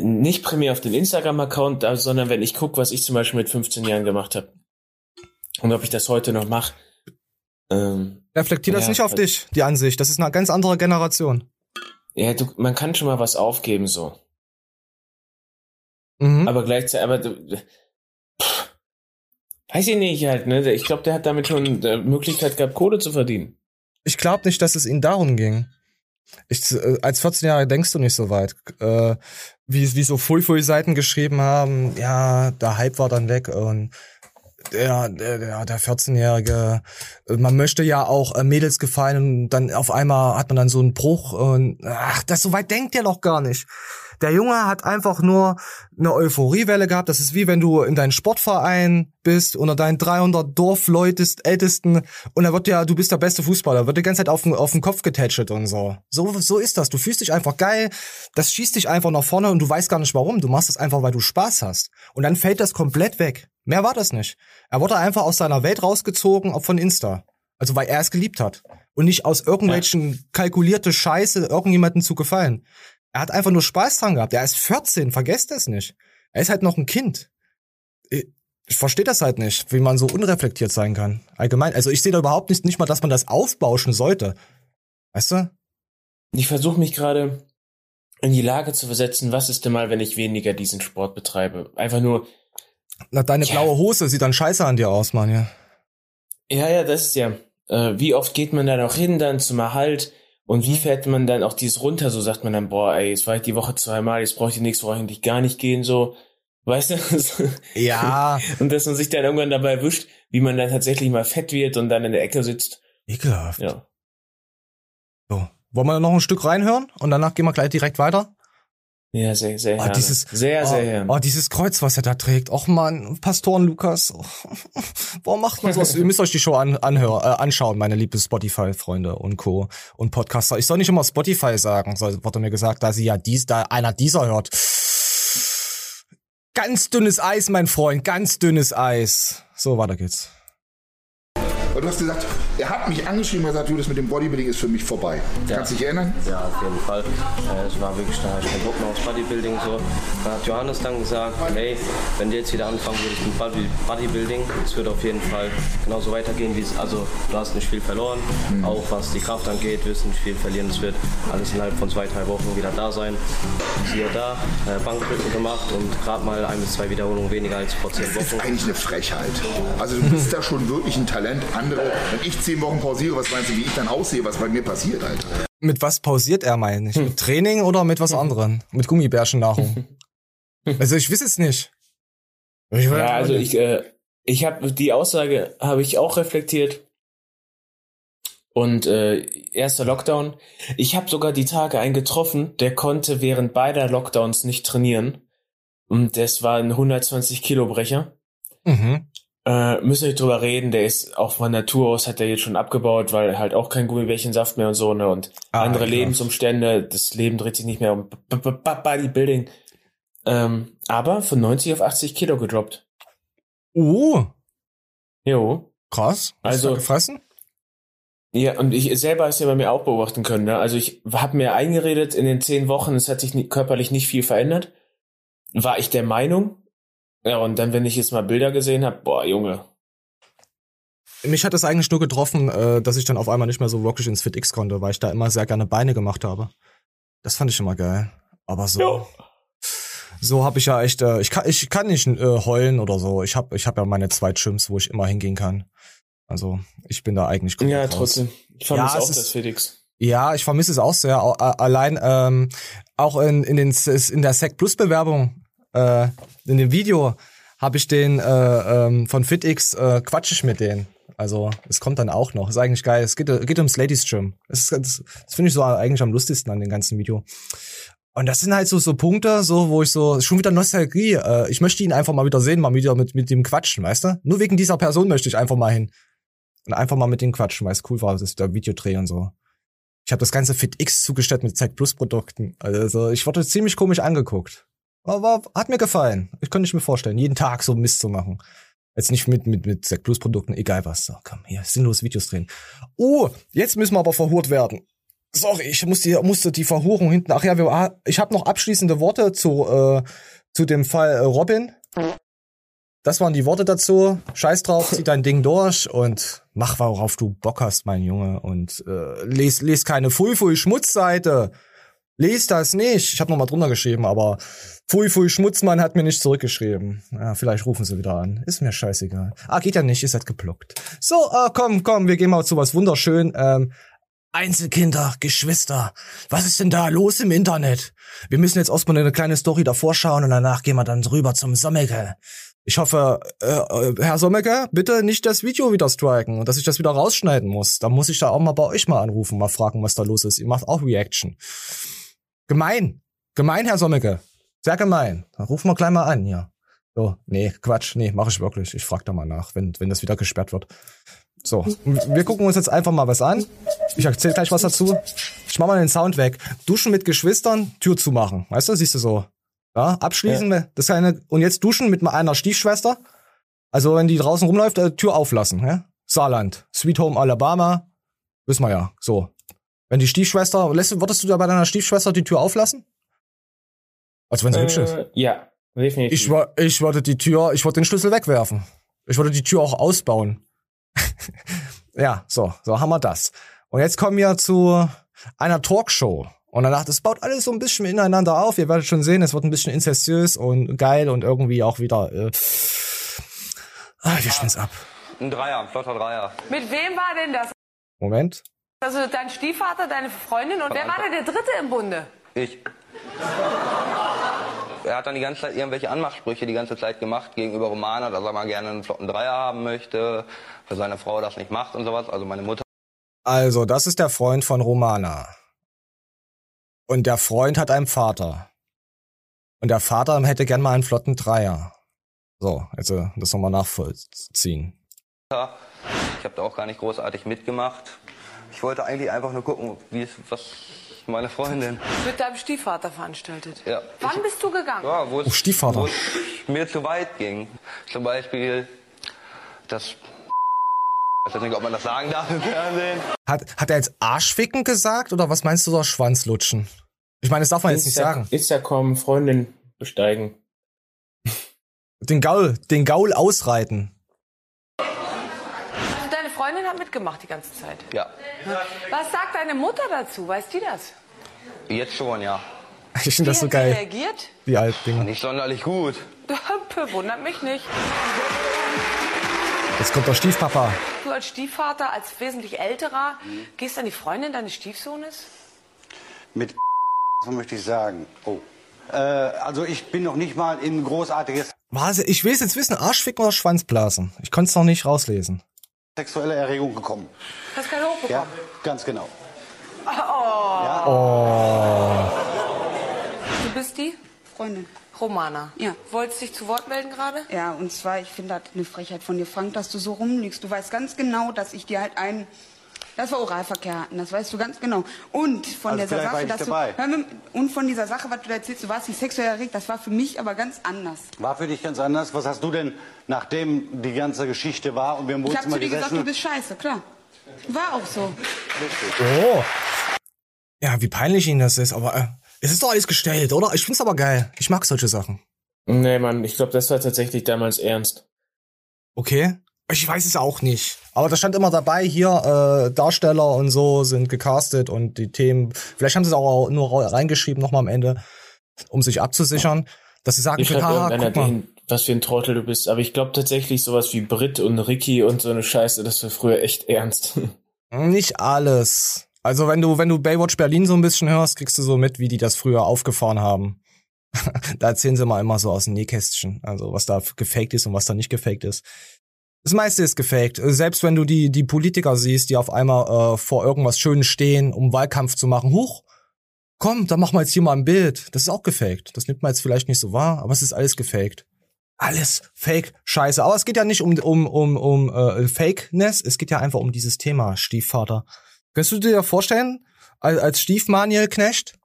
Nicht primär auf den Instagram-Account, sondern wenn ich gucke, was ich zum Beispiel mit 15 Jahren gemacht habe. Und ob ich das heute noch mache. Ähm, Reflektier das ja, nicht auf dich, die Ansicht. Das ist eine ganz andere Generation. Ja, du, man kann schon mal was aufgeben, so. Mhm. Aber gleichzeitig, aber du, pff, weiß ich nicht halt, ne? Ich glaube, der hat damit schon die Möglichkeit gehabt, Kohle zu verdienen. Ich glaube nicht, dass es ihm darum ging. Ich, äh, als 14 Jahre denkst du nicht so weit. Äh, wie, wie so Fui-Fui-Seiten geschrieben haben, ja, der Hype war dann weg und der, der, der 14-Jährige, man möchte ja auch äh, Mädels gefallen und dann auf einmal hat man dann so einen Bruch und ach, das so weit denkt der doch gar nicht. Der Junge hat einfach nur eine Euphoriewelle gehabt. Das ist wie wenn du in deinem Sportverein bist unter deinen 300 Dorfleutest, Ältesten und da wird ja, du bist der beste Fußballer, wird die ganze Zeit auf den, auf den Kopf getätschelt und so. So, so ist das. Du fühlst dich einfach geil, das schießt dich einfach nach vorne und du weißt gar nicht warum. Du machst es einfach, weil du Spaß hast. Und dann fällt das komplett weg. Mehr war das nicht. Er wurde einfach aus seiner Welt rausgezogen, auch von Insta. Also weil er es geliebt hat. Und nicht aus irgendwelchen ja. kalkulierte Scheiße irgendjemanden zu gefallen. Er hat einfach nur Spaß dran gehabt. Er ist 14, vergesst das nicht. Er ist halt noch ein Kind. Ich, ich verstehe das halt nicht, wie man so unreflektiert sein kann. Allgemein. Also ich sehe da überhaupt nicht, nicht mal, dass man das aufbauschen sollte. Weißt du? Ich versuche mich gerade in die Lage zu versetzen, was ist denn mal, wenn ich weniger diesen Sport betreibe? Einfach nur, na, deine ja. blaue Hose sieht dann scheiße an dir aus, Mann, ja. Ja, ja, das ist ja. Äh, wie oft geht man da noch hin dann zum Erhalt und wie fährt man dann auch dies runter? So sagt man dann, boah, ey, jetzt war ich die Woche zweimal, jetzt brauche ich die nächste Woche eigentlich gar nicht gehen, so. Weißt du? [LAUGHS] Ja. und dass man sich dann irgendwann dabei erwischt, wie man dann tatsächlich mal fett wird und dann in der Ecke sitzt. Ekelhaft. Ja. So. Wollen wir noch ein Stück reinhören und danach gehen wir gleich direkt weiter? Ja, sehr, sehr, oh, dieses, sehr, oh, sehr gerne. Oh, dieses Kreuz, was er da trägt. Och man, Pastoren Lukas. Oh, [LAUGHS] warum macht man sowas? [LAUGHS] Ihr müsst euch die Show an, anhör, äh, anschauen, meine liebe Spotify-Freunde und Co. und Podcaster. Ich soll nicht immer Spotify sagen, so wurde mir gesagt, da sie ja dies, da einer dieser hört. Ganz dünnes Eis, mein Freund, ganz dünnes Eis. So, weiter geht's. Aber du hast gesagt, er hat mich angeschrieben und gesagt, Judas, mit dem Bodybuilding ist für mich vorbei. Ja. Kannst du dich erinnern? Ja, auf jeden Fall. Äh, es war wirklich, da ich Bock mehr aufs Bodybuilding. So. Dann hat Johannes dann gesagt, hey, wenn du jetzt wieder anfangen würdest mit Bodybuilding, es wird auf jeden Fall genauso weitergehen, wie es, also du hast nicht viel verloren, mhm. auch was die Kraft angeht, wirst du nicht viel verlieren, es wird alles innerhalb von zwei, drei Wochen wieder da sein. Siehe da, äh, Bankdrücken gemacht und gerade mal ein bis zwei Wiederholungen weniger als vor zehn Wochen. Das ist eigentlich eine Frechheit. Also du bist da schon wirklich ein Talent. Andere, wenn ich zehn Wochen pausiere, was meinst du, wie ich dann aussehe, was bei mir passiert, Alter? Mit was pausiert er, meine ich? Mit hm. Training oder mit was anderem? Mit Gummibärchennahrung? also ich weiß es nicht. Ich ja, also ich, äh, ich habe die Aussage habe ich auch reflektiert. Und äh, erster Lockdown. Ich habe sogar die Tage einen getroffen, der konnte während beider Lockdowns nicht trainieren. Und das war ein 120 Kilo Brecher. Mhm. Äh, müssen wir nicht drüber reden, der ist auch von Natur aus hat er jetzt schon abgebaut, weil halt auch kein Gummibärchensaft mehr und so, ne? Und Ah, andere klar. Lebensumstände, das Leben dreht sich nicht mehr um Bodybuilding. Ähm, aber von 90 auf 80 Kilo gedroppt. Oh, Jo. krass. Hast Also- gefressen? Ja, und ich selber hast ja bei mir auch beobachten können. Ne? Also ich habe mir eingeredet, in den zehn Wochen, es hat sich nie, körperlich nicht viel verändert. War ich der Meinung. Ja, und dann, wenn ich jetzt mal Bilder gesehen habe, boah, Junge. Mich hat es eigentlich nur getroffen, äh, dass ich dann auf einmal nicht mehr so wirklich ins FitX konnte, weil ich da immer sehr gerne Beine gemacht habe. Das fand ich immer geil. Aber so, Jo. so habe ich ja echt, äh, ich kann, ich kann nicht äh, heulen oder so. Ich habe, ich habe ja meine zwei Gyms, wo ich immer hingehen kann. Also ich bin da eigentlich komplett Ja, trotzdem. Ich vermisse Ja, es auch ist- das Felix. Ja, ich vermisse es auch sehr. Allein ähm, auch in, in, den, in der Sec Plus Bewerbung, äh, in dem Video, habe ich den äh, ähm, von FitX, äh, quatsch ich mit denen. Also es kommt dann auch noch. Ist eigentlich geil. Es geht, geht ums Ladies Gym. Das, ist- das, das finde ich so eigentlich am lustigsten an dem ganzen Video. Und das sind halt so so Punkte, so wo ich so schon wieder Nostalgie. Äh, ich möchte ihn einfach mal wieder sehen, mal wieder mit mit dem quatschen, weißt du? Nur wegen dieser Person möchte ich einfach mal hin und einfach mal mit dem quatschen, weil es cool war, das der Videodreh und so. Ich habe das ganze FitX zugestellt mit Z Plus Produkten. Also ich wurde ziemlich komisch angeguckt. Aber hat mir gefallen. Ich könnte nicht mir vorstellen, jeden Tag so Mist zu machen. Jetzt nicht mit mit mit Z Plus Produkten, egal was. So, komm hier, sinnlos Videos drehen. Oh, jetzt müssen wir aber verhurt werden. Sorry, ich musste, musste die Verhurung hinten. Ach ja, wir, ich habe noch abschließende Worte zu äh, zu dem Fall äh, Robin. Das waren die Worte dazu. Scheiß drauf, zieh dein Ding durch und mach, worauf du Bock hast, mein Junge. Und äh, les, les keine Fui Fui Schmutzseite. Les das nicht. Ich habe noch mal drunter geschrieben, aber Fui Fui Schmutzmann hat mir nicht zurückgeschrieben. Ja, vielleicht rufen sie wieder an. Ist mir scheißegal. Ah, geht ja nicht, ihr seid geblockt. So, äh, komm, komm, wir gehen mal zu was wunderschön. Ähm, Einzelkinder, Geschwister. Was ist denn da los im Internet? Wir müssen jetzt erstmal eine kleine Story davor schauen und danach gehen wir dann rüber zum Sommeke. Ich hoffe, äh, äh, Herr Sommeke, bitte nicht das Video wieder striken und dass ich das wieder rausschneiden muss. Da muss ich da auch mal bei euch mal anrufen, mal fragen, was da los ist. Ihr macht auch Reaction. Gemein. Gemein, Herr Sommeke. Sehr gemein. Dann rufen wir gleich mal an, ja. So, nee, Quatsch, nee, mache ich wirklich. Ich frag da mal nach, wenn, wenn das wieder gesperrt wird. So, wir gucken uns jetzt einfach mal was an. Ich erzähl gleich was dazu. Ich mach mal den Sound weg. Duschen mit Geschwistern, Tür zumachen. Weißt du, siehst du so. Ja, abschließen, das eine, und jetzt duschen mit einer Stiefschwester. Also, wenn die draußen rumläuft, äh, Tür auflassen, ja? Saarland, Sweet Home Alabama, wissen wir ja, so. Wenn die Stiefschwester, lässt, würdest du da bei deiner Stiefschwester die Tür auflassen? Als wenn sie hübsch ist. Äh, ja, definitiv. Ich, ich würde die Tür, ich würde den Schlüssel wegwerfen. Ich würde die Tür auch ausbauen. [LAUGHS] ja, so, so haben wir das. Und jetzt kommen wir zu einer Talkshow. Und danach, das baut alles so ein bisschen ineinander auf. Ihr werdet schon sehen, es wird ein bisschen inzestiös und geil und irgendwie auch wieder. Äh, ah, wir spielen's ab. Ein Dreier, ein flotter Dreier. Mit wem war denn das? Moment. Also dein Stiefvater, deine Freundin und wer war denn der Dritte im Bunde? Ich. Er hat dann die ganze Zeit irgendwelche Anmachsprüche die ganze Zeit gemacht gegenüber Romana, dass er mal gerne einen flotten Dreier haben möchte, für seine Frau das nicht macht und sowas. Also meine Mutter. Also, das ist der Freund von Romana. Und der Freund hat einen Vater. Und der Vater hätte gern mal einen flotten Dreier. So, also das nochmal nachvollziehen. Ich habe da auch gar nicht großartig mitgemacht. Ich wollte eigentlich einfach nur gucken, wie es, was meine Freundin. Mit deinem Stiefvater veranstaltet. Ja. Wann bist du gegangen? Ja, wo es, Oh, Stiefvater. wo es mir zu weit ging. Zum Beispiel das. Ich weiß nicht, ob man das sagen darf im Fernsehen. Hat, hat er jetzt Arschficken gesagt oder was meinst du da Schwanzlutschen? Ich meine, das darf man jetzt nicht sagen. Instacom, Freundin besteigen. Den Gaul, den Gaul ausreiten. Also deine Freundin hat mitgemacht die ganze Zeit. Ja. Was sagt deine Mutter dazu? Weiß die das? Jetzt schon, ja. [LAUGHS] Ich finde das Wie so geil. reagiert? Die alten. Nicht sonderlich gut. [LAUGHS] Wundert mich nicht. Jetzt kommt der Stiefpapa. Du als Stiefvater, als wesentlich älterer, gehst an die Freundin deines Stiefsohnes? Mit [LAUGHS] was möchte ich sagen? Oh. Äh, also ich bin noch nicht mal in großartiges Was? Ich will es jetzt wissen, Arschficken oder Schwanzblasen? Ich konnte es noch nicht rauslesen. Sexuelle Erregung gekommen. Hast keine hochbekommen? Ja, ganz genau. Oh. Oh. Du bist die? Freundin. Romana. Ja. Wolltest dich zu Wort melden gerade? Ja, und zwar, ich finde das eine Frechheit von dir, Frank, dass du so rumliegst. Du weißt ganz genau, dass ich dir halt einen, dass wir Oralverkehr hatten, das weißt du ganz genau. Und von Also dieser war Sache, ich dass dabei. du, hör mir, und von dieser Sache, was du da erzählst, du warst nicht sexuell erregt, das war für mich aber ganz anders. War für dich ganz anders. Was hast du denn, nachdem die ganze Geschichte war und wir im Ich habe Wohnzimmer zu dir gesagt, du bist scheiße, klar. War auch so. Oh. Ja, wie peinlich ihnen das ist, aber äh, es ist doch alles gestellt, oder? Ich find's aber geil. Ich mag solche Sachen. Nee, Mann, ich glaube, das war tatsächlich damals ernst. Okay. Ich weiß es auch nicht. Aber da stand immer dabei, hier, äh, Darsteller und so sind gecastet und die Themen, vielleicht haben sie es auch nur reingeschrieben nochmal am Ende, um sich abzusichern, dass sie sagen Ich können, irgendeiner guck mal. den, was für ein Trottel du bist. Aber ich glaube tatsächlich sowas wie Brit und Ricky und so eine Scheiße, das war früher echt ernst. [LAUGHS] Nicht alles. Also wenn du, wenn du Baywatch Berlin so ein bisschen hörst, kriegst du so mit, wie die das früher aufgefahren haben. [LAUGHS] da erzählen sie mal immer so aus dem Nähkästchen, also was da gefaked ist und was da nicht gefaked ist. Das meiste ist gefaked. Selbst wenn du die, die Politiker siehst, die auf einmal äh, vor irgendwas Schönes stehen, um Wahlkampf zu machen, huch, komm, dann machen wir jetzt hier mal ein Bild. Das ist auch gefaked. Das nimmt man jetzt vielleicht nicht so wahr, aber es ist alles gefaked. Alles Fake, Scheiße. Aber es geht ja nicht um um um um äh, Fakeness. Es geht ja einfach um dieses Thema Stiefvater. Kannst du dir vorstellen, als, als Stiefmaniel-Knecht,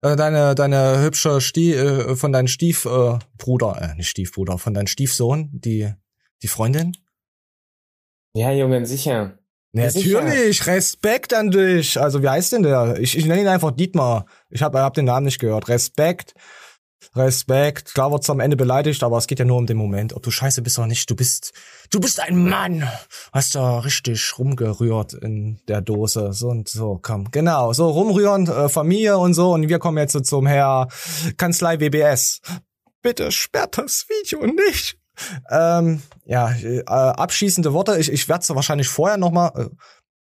äh, deine deine hübsche Stie äh, von deinem Stiefbruder, Bruder, äh, nicht Stiefbruder, von deinem Stiefsohn, die die Freundin? Ja, Jungen, sicher. Ja, sicher. Natürlich, Respekt an dich. Also wie heißt denn der? Ich, ich nenne ihn einfach Dietmar. Ich habe hab den Namen nicht gehört. Respekt. Respekt. Klar wird's am Ende beleidigt, aber es geht ja nur um den Moment. Ob du scheiße bist oder nicht, du bist, du bist ein Mann. Hast da richtig rumgerührt in der Dose. So und so, komm. Genau, so rumrühren, äh, Familie und so. Und wir kommen jetzt zum Herr Kanzlei WBS. Bitte sperrt das Video nicht. Ähm, ja, äh, abschließende Worte. Ich, ich werde es wahrscheinlich vorher noch mal, äh,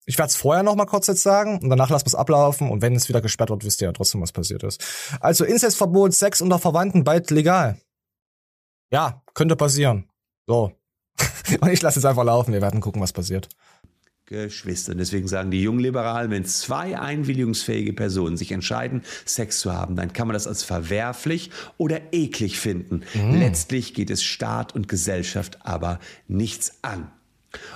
ich werde es vorher noch mal kurz jetzt sagen und danach lassen wir es ablaufen und wenn es wieder gesperrt wird, wisst ihr ja trotzdem, was passiert ist. Also Inzestverbot, Sex unter Verwandten, bald legal. Ja, könnte passieren. So. [LAUGHS] und ich lasse es einfach laufen, wir werden gucken, was passiert. Geschwistern. Deswegen sagen die Jungliberalen, wenn zwei einwilligungsfähige Personen sich entscheiden, Sex zu haben, dann kann man das als verwerflich oder eklig finden. Mhm. Letztlich geht es Staat und Gesellschaft aber nichts an.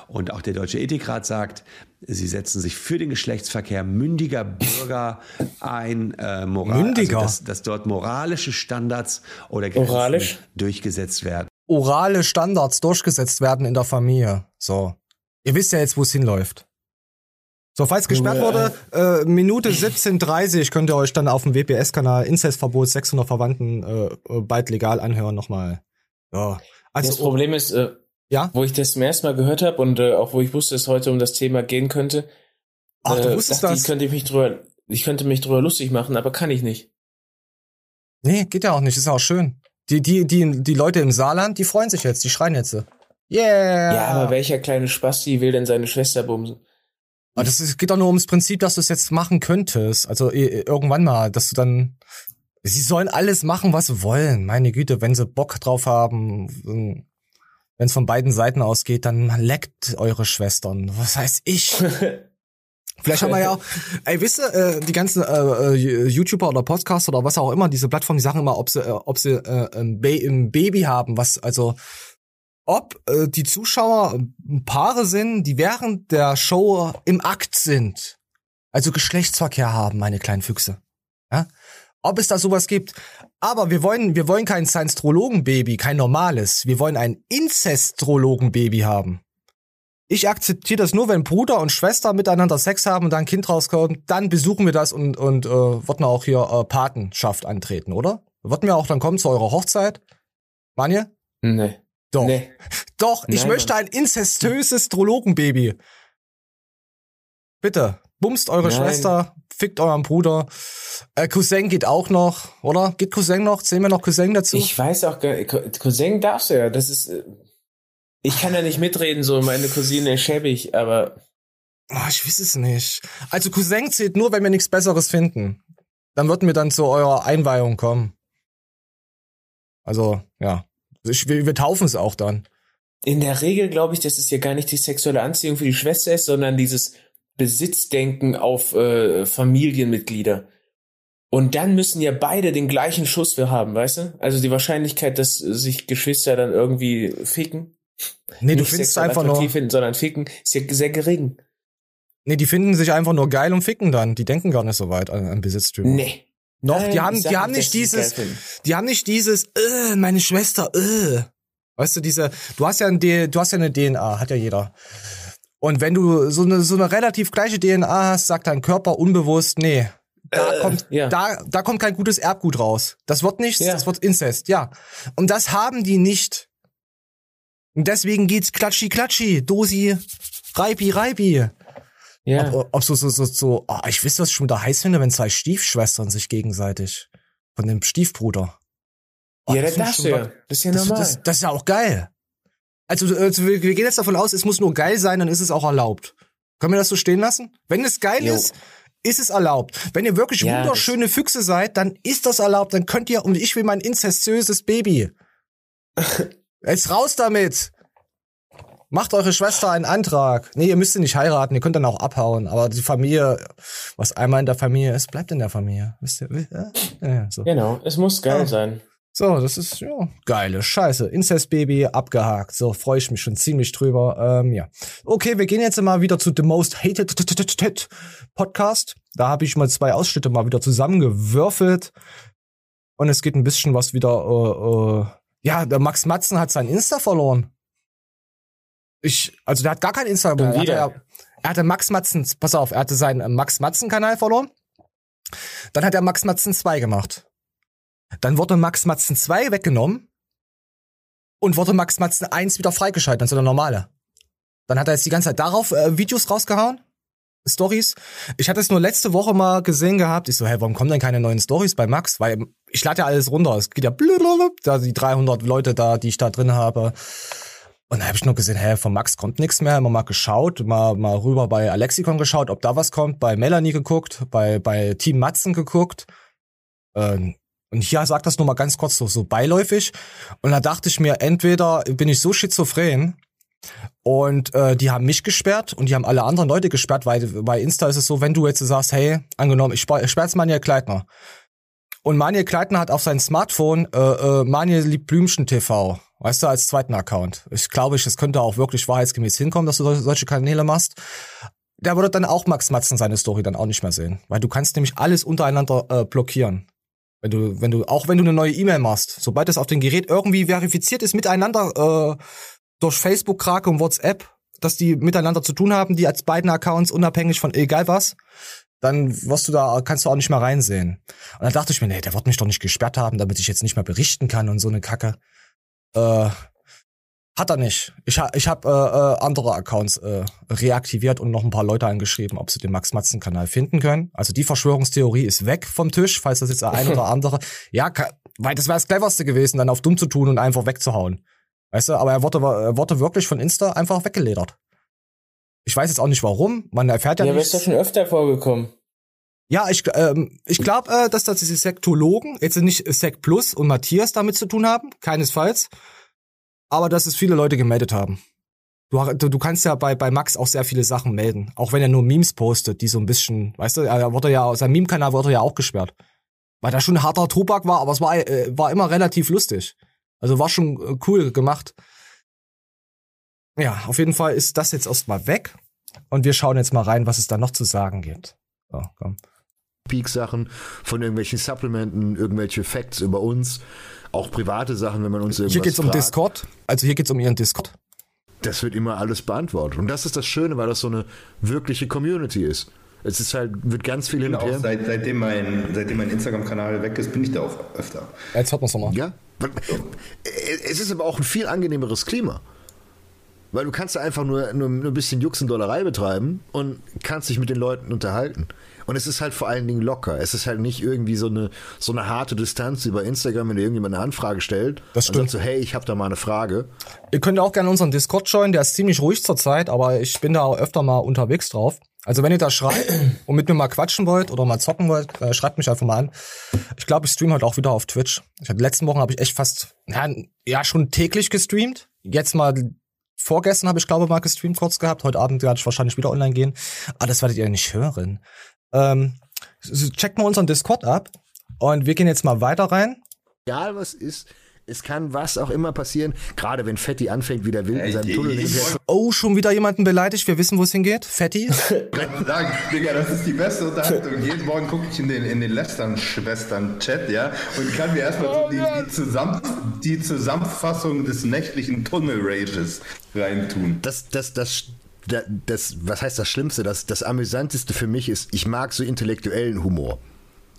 Und auch der Deutsche Ethikrat sagt, sie setzen sich für den Geschlechtsverkehr mündiger Bürger ein, äh, moral, Mündiger? Also dass, dass dort moralische Standards oder Grenzen Moralisch? durchgesetzt werden. Orale Standards durchgesetzt werden in der Familie. So. Ihr wisst ja jetzt, wo es hinläuft. So, falls gesperrt Ja. wurde, äh, Minute 17.30 könnt ihr euch dann auf dem WPS-Kanal Inzestverbot 600 Verwandten äh, bald legal anhören nochmal. Ja. Also, das Problem ist, äh, ja? wo ich das zum ersten Mal gehört habe und äh, auch wo ich wusste, dass es heute um das Thema gehen könnte, Ach, du äh, wusstest dachte das? Ich könnte mich drüber, ich könnte mich drüber lustig machen, aber kann ich nicht. Nee, geht ja auch nicht, ist ja auch schön. Die, die, die, die Leute im Saarland, die freuen sich jetzt, die schreien jetzt. so. Yeah! Ja, aber welcher kleine Spasti will denn seine Schwester bumsen? Aber das ist, geht doch nur ums Prinzip, dass du es jetzt machen könntest. Also irgendwann mal, dass du dann. Sie sollen alles machen, was sie wollen. Meine Güte, wenn sie Bock drauf haben, wenn es von beiden Seiten ausgeht, dann leckt eure Schwestern. Was heißt ich? [LAUGHS] Vielleicht haben wir ja auch, ey, wisst ihr, äh, die ganzen äh, äh, YouTuber oder Podcaster oder was auch immer, diese Plattformen, die sagen immer, ob sie, äh, ob sie äh, ein, ba ein Baby haben, was, also, ob äh, die Zuschauer Paare sind, die während der Show im Akt sind. Also Geschlechtsverkehr haben, meine kleinen Füchse. Ja? Ob es da sowas gibt. Aber wir wollen, wir wollen kein Science-Trologen-Baby, kein normales. Wir wollen ein Inzestrologen-Baby haben. Ich akzeptiere das nur, wenn Bruder und Schwester miteinander Sex haben und da ein Kind rauskommt, dann besuchen wir das und, und äh, würden auch hier äh, Patenschaft antreten, oder? Würden wir auch dann kommen zu eurer Hochzeit? Manje? Nee. Doch. Nee. Doch, ich Nein, möchte ein inzestöses Trologenbaby. Bitte, bumst eure Nein. Schwester, fickt euren Bruder. Äh, Cousin geht auch noch, oder? Geht Cousin noch? Zählen wir noch Cousin dazu? Ich weiß auch gar Cousin darfst du ja, das ist, äh, ich kann ja nicht mitreden, so meine Cousine ist schäbig, aber Oh, ich weiß es nicht. Also Cousin zählt nur, wenn wir nichts Besseres finden. Dann würden wir dann zu eurer Einweihung kommen. Also, ja. Ich, wir, wir taufen es auch dann. in der Regel glaube ich, dass es ja gar nicht die sexuelle Anziehung für die Schwester ist, sondern dieses Besitzdenken auf äh, Familienmitglieder. Und dann müssen ja beide den gleichen Schuss wir haben, weißt du? Also die Wahrscheinlichkeit, dass sich Geschwister dann irgendwie ficken. Nee, du findest einfach nur- finden, sondern ficken, ist ja sehr gering. Nee, die finden sich einfach nur geil und ficken dann. Die denken gar nicht so weit an, an Besitztümer. Nee. Noch, Nein, die haben, die haben nicht, dieses, die haben nicht dieses, äh, meine Schwester, äh. Weißt du, diese, du hast ja ein D, du hast ja eine DNA, hat ja jeder. Und wenn du so eine, so eine relativ gleiche DNA hast, sagt dein Körper unbewusst, nee, da kommt, da, da kommt kein gutes Erbgut raus. Das wird nichts, das wird Inzest, ja. Und das haben die nicht. Und deswegen geht's klatschi klatschi, Dosi, Reibi, Reibi. Ja. Ob, ob so, so, so, so, oh, ich weiß, was ich schon da heiß finde, wenn zwei Stiefschwestern sich gegenseitig von dem Stiefbruder. Oh, Ja, das schon du ja. Das ist ja das, normal. Das, das ist ja auch geil. Also, also wir, wir gehen jetzt davon aus, es muss nur geil sein, dann ist es auch erlaubt. Können wir das so stehen lassen? Wenn es geil Jo. ist, ist es erlaubt. Wenn ihr wirklich Ja, wunderschöne Füchse seid, dann ist das erlaubt. Dann könnt ihr, und ich will mein inzestiöses Baby. [LAUGHS] Jetzt raus damit! Macht eure Schwester einen Antrag. Nee, ihr müsst sie nicht heiraten, ihr könnt dann auch abhauen. Aber die Familie, was einmal in der Familie ist, bleibt in der Familie. Wisst ihr? Ja, ja, so. Genau, es muss geil Ja. sein. So, das ist ja geile Scheiße. Inzestbaby abgehakt. So freue ich mich schon ziemlich drüber. Ähm, ja. Okay, wir gehen jetzt mal wieder zu The Most Hated Podcast. Da habe ich mal zwei Ausschnitte mal wieder zusammengewürfelt. Und es geht ein bisschen was wieder. Äh, äh, ja, der Max Matzen hat sein Insta verloren. Ich, also der hat gar kein Insta mehr. Er hatte, ja- er hatte Max Matzen, pass auf, er hatte seinen äh, Max Matzen Kanal verloren. Dann hat er Max Matzen 2 gemacht. Dann wurde Max Matzen 2 weggenommen und wurde Max Matzen 1 wieder freigeschaltet, also der normale. Dann hat er jetzt die ganze Zeit darauf äh, Videos rausgehauen. Stories. Ich hatte es nur letzte Woche mal gesehen gehabt. Ich so, hey, warum kommen denn keine neuen Stories bei Max? Weil ich lade ja alles runter. Es geht ja da die 300 Leute da, die ich da drin habe. Und da habe ich nur gesehen, hä, von Max kommt nichts mehr. Immer mal geschaut, mal, mal rüber bei Alexikon geschaut, ob da was kommt. Bei Melanie geguckt, bei, bei Team Matzen geguckt. Ähm, und hier sagt das nur mal ganz kurz so, so beiläufig. Und da dachte ich mir, entweder bin ich so schizophren und äh, die haben mich gesperrt und die haben alle anderen Leute gesperrt, weil bei Insta ist es so, wenn du jetzt sagst, hey, angenommen, ich sperre jetzt Manuel Kleitner. Und Manuel Kleitner hat auf sein Smartphone äh, äh, Manuel liebt Blümchen TV, weißt du, als zweiten Account. Ich glaube, ich, das könnte auch wirklich wahrheitsgemäß hinkommen, dass du sol- solche Kanäle machst. Der würde dann auch Max Matzen seine Story dann auch nicht mehr sehen, weil du kannst nämlich alles untereinander äh, blockieren. Wenn du, wenn du, auch wenn du eine neue E-Mail machst, sobald es auf dem Gerät irgendwie verifiziert ist miteinander äh, durch Facebook, Krake und WhatsApp, dass die miteinander zu tun haben, die als beiden Accounts unabhängig von egal was, dann wirst du da, kannst du auch nicht mehr reinsehen. Und dann dachte ich mir, nee, der wird mich doch nicht gesperrt haben, damit ich jetzt nicht mehr berichten kann und so eine Kacke. Äh, hat er nicht. Ich, ha, ich habe äh, äh, andere Accounts äh, reaktiviert und noch ein paar Leute angeschrieben, ob sie den Max-Matzen-Kanal finden können. Also die Verschwörungstheorie ist weg vom Tisch, falls das jetzt der ein oder [LAUGHS] andere. Ja, weil das wäre das cleverste gewesen, dann auf dumm zu tun und einfach wegzuhauen. Weißt du, aber er wurde, er wurde wirklich von Insta einfach weggeledert. Ich weiß jetzt auch nicht warum. Man erfährt ja, Ja, aber nichts. ist doch schon öfter vorgekommen. Ja, ich, ähm, ich glaube, äh, dass das diese Sektologen, jetzt nicht Sekt Plus und Matthias damit zu tun haben, keinesfalls, aber dass es viele Leute gemeldet haben. Du, du, kannst ja bei, bei Max auch sehr viele Sachen melden, auch wenn er nur Memes postet, die so ein bisschen, weißt du, er wurde ja, sein Meme-Kanal wurde ja auch gesperrt. Weil da schon harter Tobak war, aber es war, äh, war immer relativ lustig. Also war schon äh, cool gemacht. Ja, auf jeden Fall ist das jetzt erstmal weg. Und wir schauen jetzt mal rein, was es da noch zu sagen gibt. So, komm. Peak-Sachen von irgendwelchen Supplementen, irgendwelche Facts über uns, auch private Sachen, wenn man uns irgendwas Hier geht's um fragt. Discord. Also hier geht's um ihren Discord. Das wird immer alles beantwortet. Und das ist das Schöne, weil das so eine wirkliche Community ist. Es ist halt, wird ganz viel hin und auch her. seit, seitdem mein, seitdem mein Instagram-Kanal weg ist, bin ich da auch öfter. Jetzt hört man's nochmal. Ja. Es ist aber auch ein viel angenehmeres Klima. Weil du kannst da einfach nur, nur, nur ein bisschen Juxendollerei betreiben und kannst dich mit den Leuten unterhalten. Und es ist halt vor allen Dingen locker. Es ist halt nicht irgendwie so eine, so eine harte Distanz wie bei Instagram, wenn dir irgendjemand eine Anfrage stellt. Das Und sagt so, hey, ich habe da mal eine Frage. Ihr könnt auch gerne unseren Discord joinen, der ist ziemlich ruhig zurzeit, aber ich bin da auch öfter mal unterwegs drauf. Also wenn ihr da schreibt [CLEARS THROAT] und mit mir mal quatschen wollt oder mal zocken wollt, äh, schreibt mich einfach mal an. Ich glaube, ich streame heute auch wieder auf Twitch. Ich hatte letzten Wochen habe ich echt fast ja, ja schon täglich gestreamt. Jetzt mal vorgestern habe ich glaube mal gestreamt kurz gehabt. Heute Abend werde ich wahrscheinlich wieder online gehen. Aber das werdet ihr nicht hören. Ähm, check mal unseren Discord ab und wir gehen jetzt mal weiter rein. Egal was ist, es kann was auch immer passieren. Gerade wenn Fetti anfängt, wieder wild in seinem Tunnel Oh, schon wieder jemanden beleidigt. Wir wissen, wo es hingeht. Fetti. [LAUGHS] Sagen, Digga, das ist die beste Unterhaltung. Jeden Morgen gucke ich in den, in den Lästern-Schwestern-Chat, ja, und kann mir erstmal so die, die, Zusammen die Zusammenfassung des nächtlichen Tunnel-Rages reintun. Das, das, das, das, das, was heißt das Schlimmste? Das, das Amüsanteste für mich ist, ich mag so intellektuellen Humor.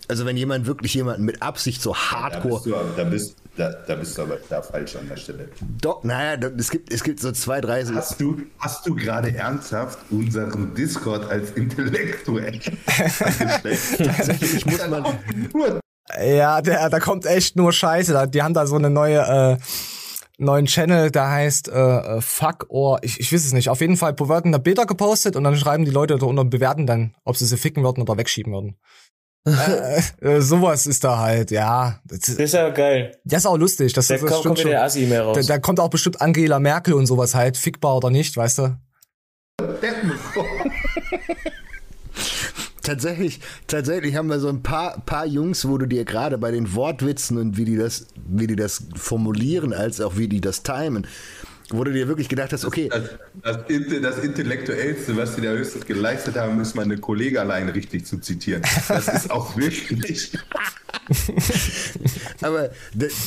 Also wenn jemand wirklich jemanden mit Absicht so Da bist, hardcore. du, da, bist, da, da bist du aber da falsch an der Stelle. Doch, naja, es gibt, es gibt so zwei, drei. so- Hast du, hast du gerade ernsthaft unseren Discord als intellektuell ich muss mal, Ja, der, da kommt echt nur Scheiße. Die haben da so eine neue, äh, neuen Channel, der heißt äh, äh, Fuck or ich, ich weiß es nicht. Auf jeden Fall werden da Bilder gepostet und dann schreiben die Leute darunter und bewerten dann, ob sie sie ficken würden oder wegschieben würden. [LAUGHS] äh, äh, sowas ist da halt, ja. Das, Das ist ja geil. das ist auch lustig. Das, Da das kommt, kommt schon. der Assi mehr raus. Da, da kommt auch bestimmt Angela Merkel und sowas halt, fickbar oder nicht, weißt du? [LAUGHS] tatsächlich, tatsächlich haben wir so ein paar, paar Jungs, wo du dir gerade bei den Wortwitzen und wie die das, wie die das formulieren, als auch wie die das timen, wo du dir wirklich gedacht hast, okay, Das, das, Inte- das Intellektuellste, was sie da höchstens geleistet haben, ist meine Kollege allein richtig zu zitieren. Das ist auch [LAUGHS] wirklich. Aber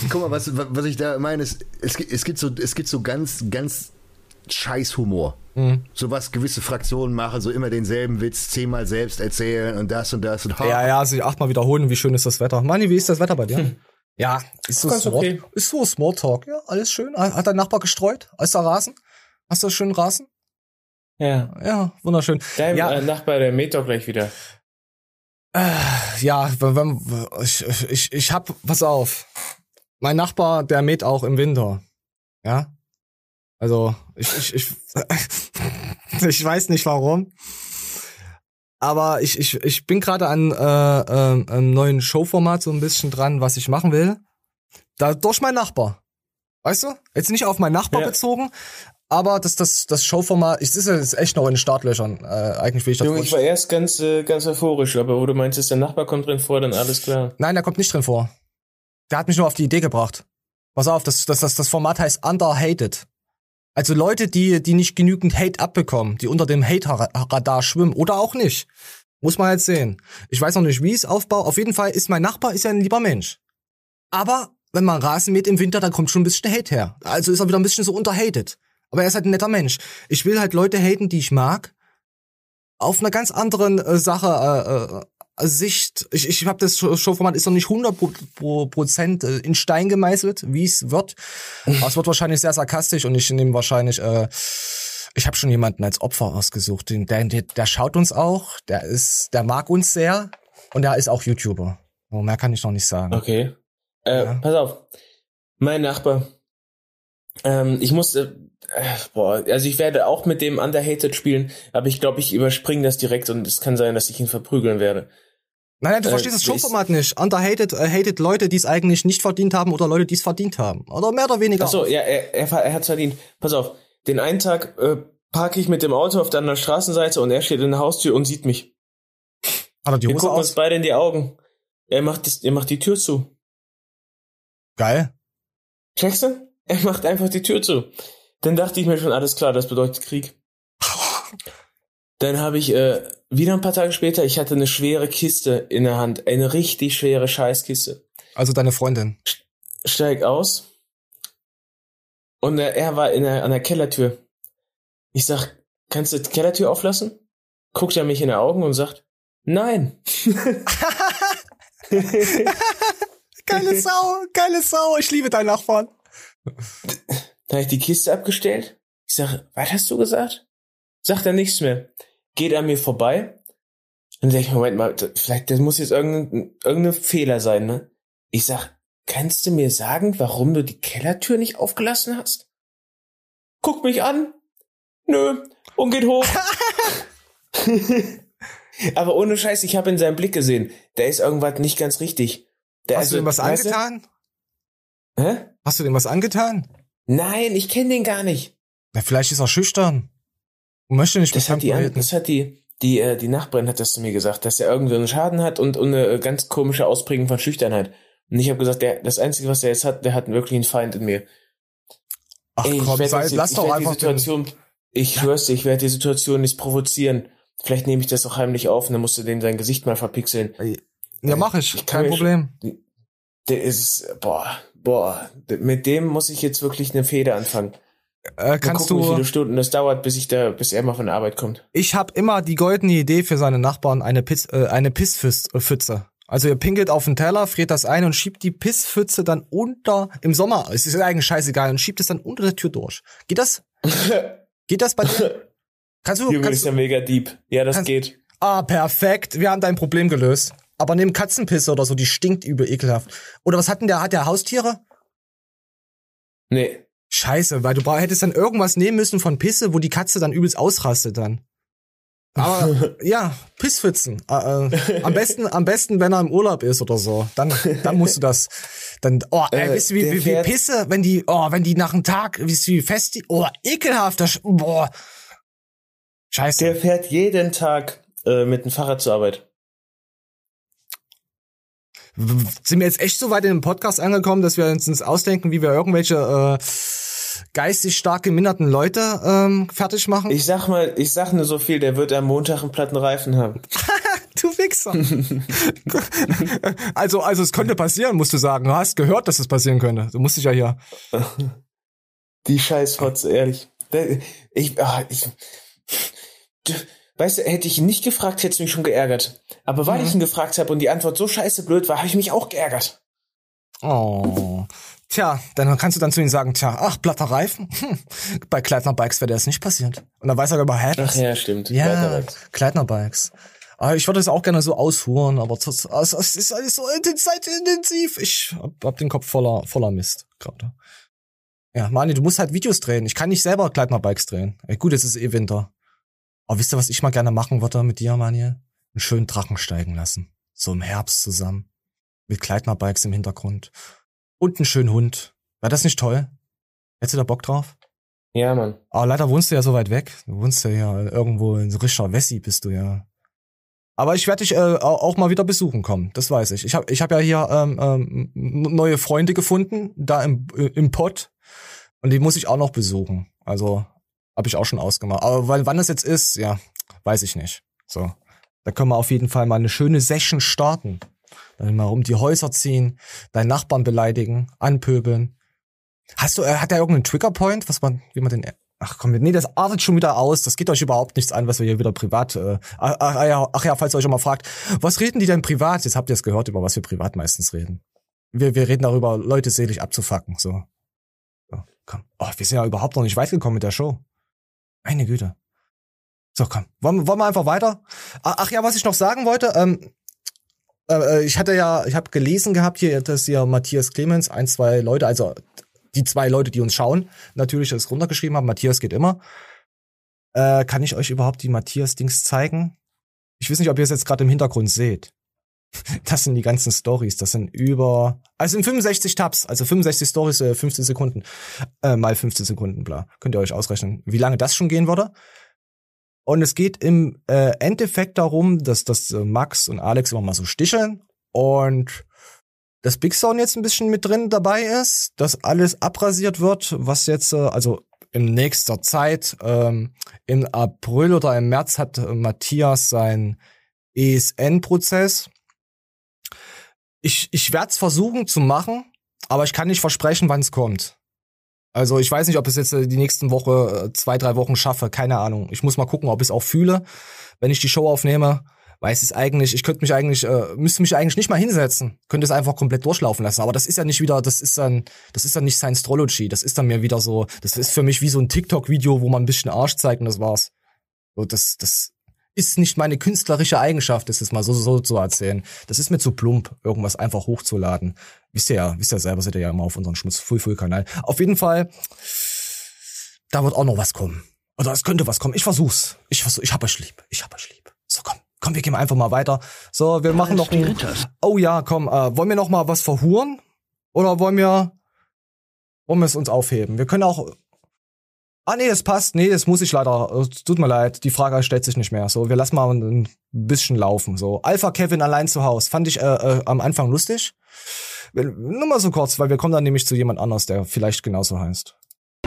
guck mal, was, was ich da meine, ist, es, gibt- es gibt so, es gibt so ganz, ganz scheiß Humor. Mhm. So was gewisse Fraktionen machen, so immer denselben Witz zehnmal selbst erzählen und das und das und ha. Ja, ja, sich achtmal wiederholen, wie schön ist das Wetter. Manni, wie ist das Wetter bei dir? Ja, ist so, Small, okay. ist so Smalltalk. Ja, alles schön. Hat dein Nachbar gestreut? Ist da Rasen? Hast du schön Rasen? ja. Ja, wunderschön. Dein ja, äh, Nachbar, der mäht doch gleich wieder. äh, ja, wenn, wenn, ich, ich, ich hab, pass auf. Mein Nachbar, der mäht auch im Winter. Ja. Also, ich, ich, ich, [LAUGHS] ich weiß nicht warum. Aber ich, ich, ich bin gerade an äh, äh, einem neuen Showformat so ein bisschen dran, was ich machen will. Da durch mein Nachbar. Weißt du? Jetzt nicht auf meinen Nachbar Ja. bezogen, aber das, das, das Showformat, es ist jetzt echt noch in den Startlöchern. Äh, eigentlich will ich das Junge, ich war erst ganz, äh, ganz euphorisch, aber wo du meinst, der Nachbar kommt drin vor, dann alles klar. Nein, der kommt nicht drin vor. Der hat mich nur auf die Idee gebracht. Pass auf, das, das, das, das Format heißt Underhated. Also Leute, die, die nicht genügend Hate abbekommen, die unter dem Hate-Radar schwimmen oder auch nicht. Muss man jetzt sehen. Ich weiß noch nicht, wie ich es aufbaue. Auf jeden Fall ist mein Nachbar ist ja ein lieber Mensch. Aber wenn man Rasen mäht im Winter, dann kommt schon ein bisschen Hate her. Also ist er wieder ein bisschen so unterhated. Aber er ist halt ein netter Mensch. Ich will halt Leute haten, die ich mag. Auf einer ganz anderen äh, Sache, äh, äh, Sicht. Ich, ich habe das Show- Showformat ist noch nicht 100 pro, pro Prozent äh, in Stein gemeißelt, wie es wird. Aber es wird wahrscheinlich sehr sarkastisch und ich nehme wahrscheinlich, äh, ich habe schon jemanden als Opfer ausgesucht. Den, der, der, der schaut uns auch, der ist, der mag uns sehr und der ist auch YouTuber. So, mehr kann ich noch nicht sagen. Okay. Äh, Pass auf. Mein Nachbar. Ähm, ich musste, äh, boah, also ich werde auch mit dem Underhated spielen, aber ich glaube, ich überspringe das direkt und es kann sein, dass ich ihn verprügeln werde. Nein, nein, du Äh, verstehst das Showformat nicht. Underhated äh, hated Leute, die es eigentlich nicht verdient haben oder Leute, die es verdient haben. Oder mehr oder weniger. Ach so, ja, er, er, er hat's verdient. Pass auf, den einen Tag äh, parke ich mit dem Auto auf der anderen Straßenseite und er steht in der Haustür und sieht mich. Hat er die Wir Hose gucken aus? uns beide in die Augen. Er macht, das, er macht die Tür zu. Geil. Checkst du? Er macht einfach die Tür zu. Dann dachte ich mir schon, alles klar, das bedeutet Krieg. [LAUGHS] Dann habe ich äh, wieder ein paar Tage später, ich hatte eine schwere Kiste in der Hand, eine richtig schwere Scheißkiste. Also deine Freundin. Steig aus und äh, er war in der, an der Kellertür. Ich sag, kannst du die Kellertür auflassen? Guckt er mich in die Augen und sagt, nein. [LAUGHS] Geile Sau, geile Sau. Ich liebe deinen Nachbarn. Dann habe ich die Kiste abgestellt. Ich sage, was hast du gesagt? Sagt er nichts mehr. Geht an mir vorbei. Dann denke ich, Moment mal, vielleicht, das muss jetzt irgendein, irgendein Fehler sein, ne? Ich sag, kannst du mir sagen, warum du die Kellertür nicht aufgelassen hast? Guck mich an. Nö. Und geht hoch. [LAUGHS] [LAUGHS] Aber ohne Scheiß, ich habe in seinem Blick gesehen, da ist irgendwas nicht ganz richtig. Da, Hast du ihm was angetan? Hä? Hast du dem was angetan? Nein, ich kenne den gar nicht. Na, vielleicht ist er schüchtern. Möchte nicht Das hat, die, das hat die, die, äh, die Nachbarin hat das zu mir gesagt, dass er irgendwie einen Schaden hat und, und eine ganz komische Ausprägung von Schüchternheit. Und ich habe gesagt, der, das Einzige, was er jetzt hat, der hat wirklich einen Feind in mir. Ach Ey, komm, sei, lass ich doch einfach die Situation, Ich schwör's dir, ich werde die Situation nicht provozieren. Vielleicht nehme ich das auch heimlich auf und dann musst du dem sein Gesicht mal verpixeln. Ja, mach ich, kann kein Problem. schon- Der ist, boah, boah, mit dem muss ich jetzt wirklich eine Fehde anfangen. Äh, kannst gucken, wie du- viele Stunden das dauert, bis ich da, bis er mal von der Arbeit kommt. Ich habe immer die goldene Idee für seine Nachbarn, eine, Piss, äh, eine Pisspfütze. Also ihr pinkelt auf den Teller, friert das ein und schiebt die Pisspfütze dann unter, im Sommer, es ist eigentlich scheißegal, und schiebt es dann unter der Tür durch. Geht das? [LAUGHS] Geht das bei dir? Kannst du, Junge kannst ist ja mega deep. Ja, das kannst- geht. Ah, perfekt. Wir haben dein Problem gelöst. Aber nimm Katzenpisse oder so, die stinkt übel ekelhaft. Oder was hat denn der? Hat der Haustiere? Nee. Scheiße, weil du hättest dann irgendwas nehmen müssen von Pisse, wo die Katze dann übelst ausrastet dann. Aber [LAUGHS] ja, Pisspfützen. Äh, äh, am besten, am besten, wenn er im Urlaub ist oder so. Dann, dann musst du das. Dann, oh, ey, Äh, wisst ihr, wie, wie, wie Pisse, wenn die, oh, wenn die nach einem Tag, wisst ihr, wie fest die, oh, ekelhaft, das, boah. Scheiße. Der fährt jeden Tag äh, mit dem Fahrrad zur Arbeit. Sind wir jetzt echt so weit in dem Podcast angekommen, dass wir uns ausdenken, wie wir irgendwelche äh, geistig stark geminderten Leute ähm, fertig machen? Ich sag mal, ich sag nur so viel, der wird am Montag einen platten Reifen haben. [LAUGHS] du Wichser. [LAUGHS] also, also es könnte passieren, musst du sagen. Du hast gehört, dass es passieren könnte. Du musst dich ja hier. [LAUGHS] Die Scheißfotze, ehrlich. Ich, ah, ich, weißt du, hätte ich ihn nicht gefragt, hätte es mich schon geärgert. Aber weil Mhm. ich ihn gefragt habe und die Antwort so scheiße blöd war, habe ich mich auch geärgert. Oh. Tja, dann kannst du dann zu ihm sagen, tja, ach, platter Reifen? Hm. Bei Kleidner Bikes wäre das nicht passiert. Und dann weiß er über hä? Ach ja, stimmt. Ja, Kleidner Bikes. Kleidner Bikes. Aber ich würde es auch gerne so aushuren, aber es ist alles so inten- zeitintensiv. Ich hab, den Kopf voller, voller Mist gerade. Ja, Mani, du musst halt Videos drehen. Ich kann nicht selber Kleidner Bikes drehen. Ey, gut, es ist eh Winter. Aber wisst ihr, was ich mal gerne machen würde mit dir, Mani? Einen schönen Drachen steigen lassen. So im Herbst zusammen. Mit Kleidner Bikes im Hintergrund. Und einen schönen Hund. Wäre das nicht toll? Hättest du da Bock drauf? Ja, Mann. Aber leider wohnst du ja so weit weg. Du wohnst ja hier irgendwo in Rischer Wessi bist du ja. Aber ich werde dich äh, au- auch mal wieder besuchen kommen, das weiß ich. Ich habe ich hab ja hier ähm, ähm, neue Freunde gefunden, da im, äh, im Pott. Und die muss ich auch noch besuchen. Also habe ich auch schon ausgemacht. Aber weil, wann das jetzt ist, ja, weiß ich nicht. So, da können wir auf jeden Fall mal eine schöne Session starten. Dann mal um die Häuser ziehen, deinen Nachbarn beleidigen, anpöbeln. Hast du, äh, hat er irgendeinen Triggerpoint, was man, wie man den, ach komm, nee, das artet schon wieder aus, das geht euch überhaupt nichts an, was wir hier wieder privat, äh, ach, ach, ja, ach ja, falls ihr euch immer fragt, was reden die denn privat? Jetzt habt ihr es gehört, über was wir privat meistens reden. Wir, wir reden darüber, Leute selig abzufacken, so. so komm. Oh, wir sind ja überhaupt noch nicht weit gekommen mit der Show. Meine Güte. So, komm. Wollen, wollen wir einfach weiter? Ach ja, was ich noch sagen wollte, ähm, äh, ich hatte ja, ich habe gelesen gehabt hier, dass hier Matthias Clemens, ein, zwei Leute, also die zwei Leute, die uns schauen, natürlich das runtergeschrieben haben. Matthias geht immer. Äh, kann ich euch überhaupt die Matthias-Dings zeigen? Ich weiß nicht, ob ihr es jetzt gerade im Hintergrund seht. [LAUGHS] Das sind die ganzen Stories. Das sind über, also sind 65 Tabs, also 65 Stories, äh, 15 Sekunden, äh, mal 15 Sekunden, bla. Könnt ihr euch ausrechnen, wie lange das schon gehen würde? Und es geht im äh, Endeffekt darum, dass, dass äh, Max und Alex immer mal so sticheln und dass Big Sound jetzt ein bisschen mit drin dabei ist, dass alles abrasiert wird, was jetzt, äh, also in nächster Zeit, ähm, im April oder im März hat äh, Matthias sein ESN-Prozess. Ich, ich werde es versuchen zu machen, aber ich kann nicht versprechen, wann es kommt. Also ich weiß nicht, ob ich es jetzt äh, die nächsten Woche, äh, zwei, drei Wochen schaffe, keine Ahnung. Ich muss mal gucken, ob ich es auch fühle, wenn ich die Show aufnehme. Weiß es eigentlich, ich könnte mich eigentlich, äh, müsste mich eigentlich nicht mal hinsetzen, könnte es einfach komplett durchlaufen lassen. Aber das ist ja nicht wieder, das ist dann, das ist dann nicht Science-Trology, das ist dann mir wieder so, das ist für mich wie so ein TikTok-Video, wo man ein bisschen Arsch zeigt und das war's. So, das, das ist nicht meine künstlerische Eigenschaft, ist mal so, so zu erzählen. Das ist mir zu plump, irgendwas einfach hochzuladen. Wisst ihr ja, wisst ihr selber, seid ihr ja immer auf unserem Schmutz Full Full Kanal. Auf jeden Fall, da wird auch noch was kommen. Oder es könnte was kommen. Ich versuch's. Ich versuch, ich hab euch lieb. Ich hab euch lieb. So, komm. Komm, wir gehen einfach mal weiter. So, wir machen noch ein, Oh ja, komm, äh, wollen wir noch mal was verhuren? Oder wollen wir, wollen wir es uns aufheben? Wir können auch, Ah nee, das passt. Nee, das muss ich leider. Tut mir leid, die Frage stellt sich nicht mehr. So, wir lassen mal ein bisschen laufen. So, Alpha Kevin allein zu Hause fand ich äh, äh, am Anfang lustig. Wenn- Nur mal so kurz, weil wir kommen dann nämlich zu jemand anders, der vielleicht genauso heißt.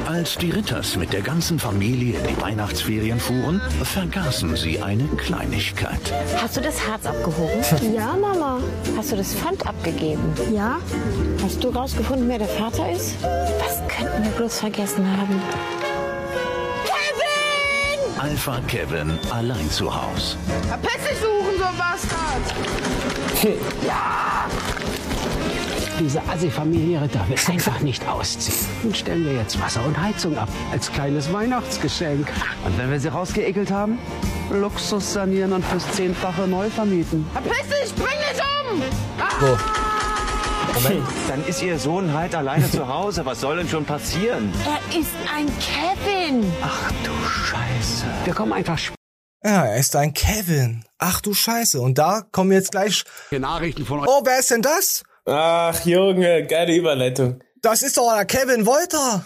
Als die Ritters mit der ganzen Familie in die Weihnachtsferien fuhren, vergaßen sie eine Kleinigkeit. Hast du das Harz abgehoben? [LAUGHS] Ja, Mama. Hast du das Pfand abgegeben? Ja. Hast du rausgefunden, wer der Vater ist? Was könnten wir bloß vergessen haben? Kevin! Alpha Kevin allein zu Haus. Verpiss dich, du Hurensohn-Bastard! Ja! Diese Assi-Familie Ritter will einfach nicht ausziehen. Nun stellen wir jetzt Wasser und Heizung ab, als kleines Weihnachtsgeschenk. Und wenn wir sie rausgeekelt haben, Luxus sanieren und fürs Zehnfache neu vermieten. Verpiss dich, bring dich um! So. Moment, dann ist Ihr Sohn halt alleine zu Hause. Was soll denn schon passieren? Er ist ein Kevin! Ach du Scheiße. Wir kommen einfach Ja, er ist ein Kevin. Ach du Scheiße. Und da kommen jetzt gleich Nachrichten von Oh, wer ist denn das? Ach, Junge, geile Überleitung. Das ist doch der Kevin Wolter.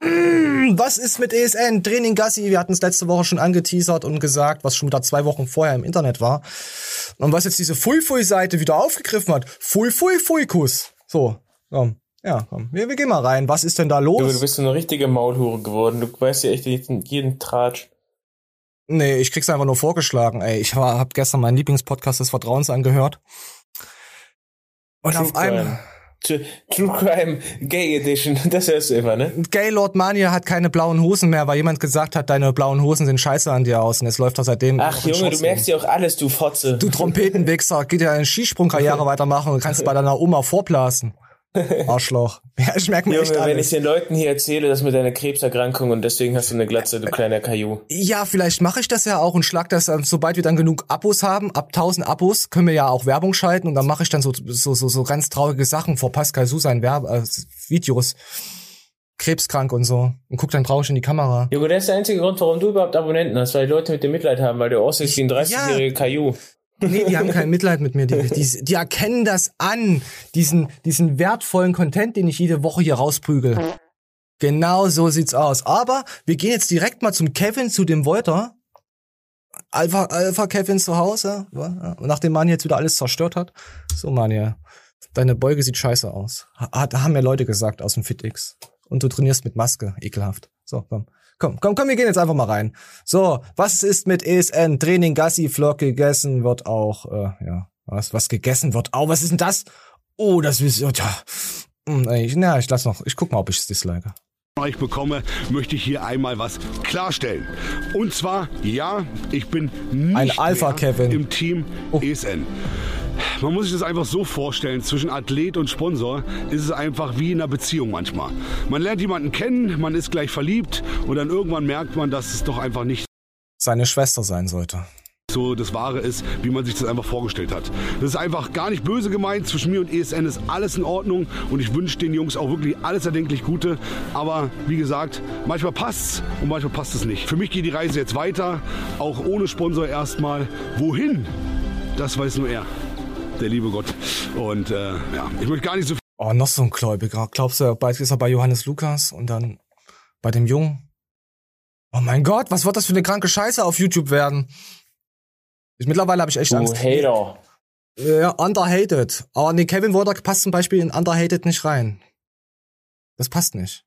Mm, Was ist mit ESN? Training Gassi, wir hatten es letzte Woche schon angeteasert und gesagt, was schon wieder zwei Wochen vorher im Internet war. Und was jetzt diese Fui-Fui-Seite wieder aufgegriffen hat. Fui-Fui-Fui-Kuss. So, komm. Ja, komm. Wir, wir gehen mal rein. Was ist denn da los? Junge, du bist so eine richtige Maulhure geworden. Du weißt ja echt jeden, jeden Tratsch. Nee, ich krieg's einfach nur vorgeschlagen. Ey, ich war, hab gestern meinen Lieblingspodcast des Vertrauens angehört. Und True auf einmal. Crime. True, Crime Gay Edition. [LAUGHS] Das hörst du immer, ne? Gaylord Mania hat keine blauen Hosen mehr, weil jemand gesagt hat, deine blauen Hosen sehen scheiße an dir aus. Und jetzt läuft er seitdem. Ach, Junge, du merkst ja auch alles, du Fotze. Du Trompetenwichser, geht ja eine Skisprungkarriere [LAUGHS] weitermachen und kannst bei deiner Oma vorblasen. [LAUGHS] Arschloch. Ja, ich merke mir Junge, echt wenn ich den Leuten hier erzähle, das mit deiner Krebserkrankung und deswegen hast du eine Glatze, du kleiner Kaju. Ja, vielleicht mache ich das ja auch und schlag das, dann, sobald wir dann genug Abos haben, ab 1000 Abos, können wir ja auch Werbung schalten und dann mache ich dann so, so, so, so ganz traurige Sachen vor Pascal Su sein Werb äh, Videos. Krebskrank und so. Und guck dann traurig in die Kamera. Junge, das ist der einzige Grund, warum du überhaupt Abonnenten hast, weil die Leute mit dir Mitleid haben, weil du aussiehst wie ein 30-jähriger Kaju. Nee, die haben kein Mitleid mit mir. Die, die, die erkennen das an. Diesen, diesen wertvollen Content, den ich jede Woche hier rausprügel. Genau so sieht's aus. Aber wir gehen jetzt direkt mal zum Kevin, zu dem Wolter. Alpha, Alpha Kevin zu Hause. Nachdem man jetzt wieder alles zerstört hat. So, Manja. Deine Beuge sieht scheiße aus. Hat, haben mir Leute gesagt aus dem FitX. Und du trainierst mit Maske. Ekelhaft. So, komm. Komm, komm, komm, wir gehen jetzt einfach mal rein. So, was ist mit ESN? Training, Gassi, Flock gegessen wird auch, äh, ja, was, was gegessen wird. Oh, was ist denn das? Oh, das ist, oh, tja. Hm, ich, na, ich lass noch, ich guck mal, ob ich es dislike. euch bekomme, möchte ich hier einmal was klarstellen. Und zwar, ja, ich bin nicht Ein Alpha Kevin. im Team ESN. Man muss sich das einfach so vorstellen, zwischen Athlet und Sponsor ist es einfach wie in einer Beziehung manchmal. Man lernt jemanden kennen, man ist gleich verliebt und dann irgendwann merkt man, dass es doch einfach nicht Seine Schwester sein sollte. so das Wahre ist, wie man sich das einfach vorgestellt hat. Das ist einfach gar nicht böse gemeint. Zwischen mir und ESN ist alles in Ordnung und ich wünsche den Jungs auch wirklich alles erdenklich Gute. Aber wie gesagt, manchmal passt's und manchmal passt es nicht. Für mich geht die Reise jetzt weiter, auch ohne Sponsor erstmal. Wohin? Das weiß nur er, der liebe Gott. Und äh, ja, ich möchte gar nicht so Oh, noch so ein Gläubiger. Glaubst du, bald ist er bei Johannes Lukas und dann bei dem Jungen? Oh mein Gott, was wird das für eine kranke Scheiße auf YouTube werden? Ich, mittlerweile habe ich echt Du Angst. Hater. Ja, Underhated. Aber nee, Kevin Wodak passt zum Beispiel in Underhated nicht rein. Das passt nicht.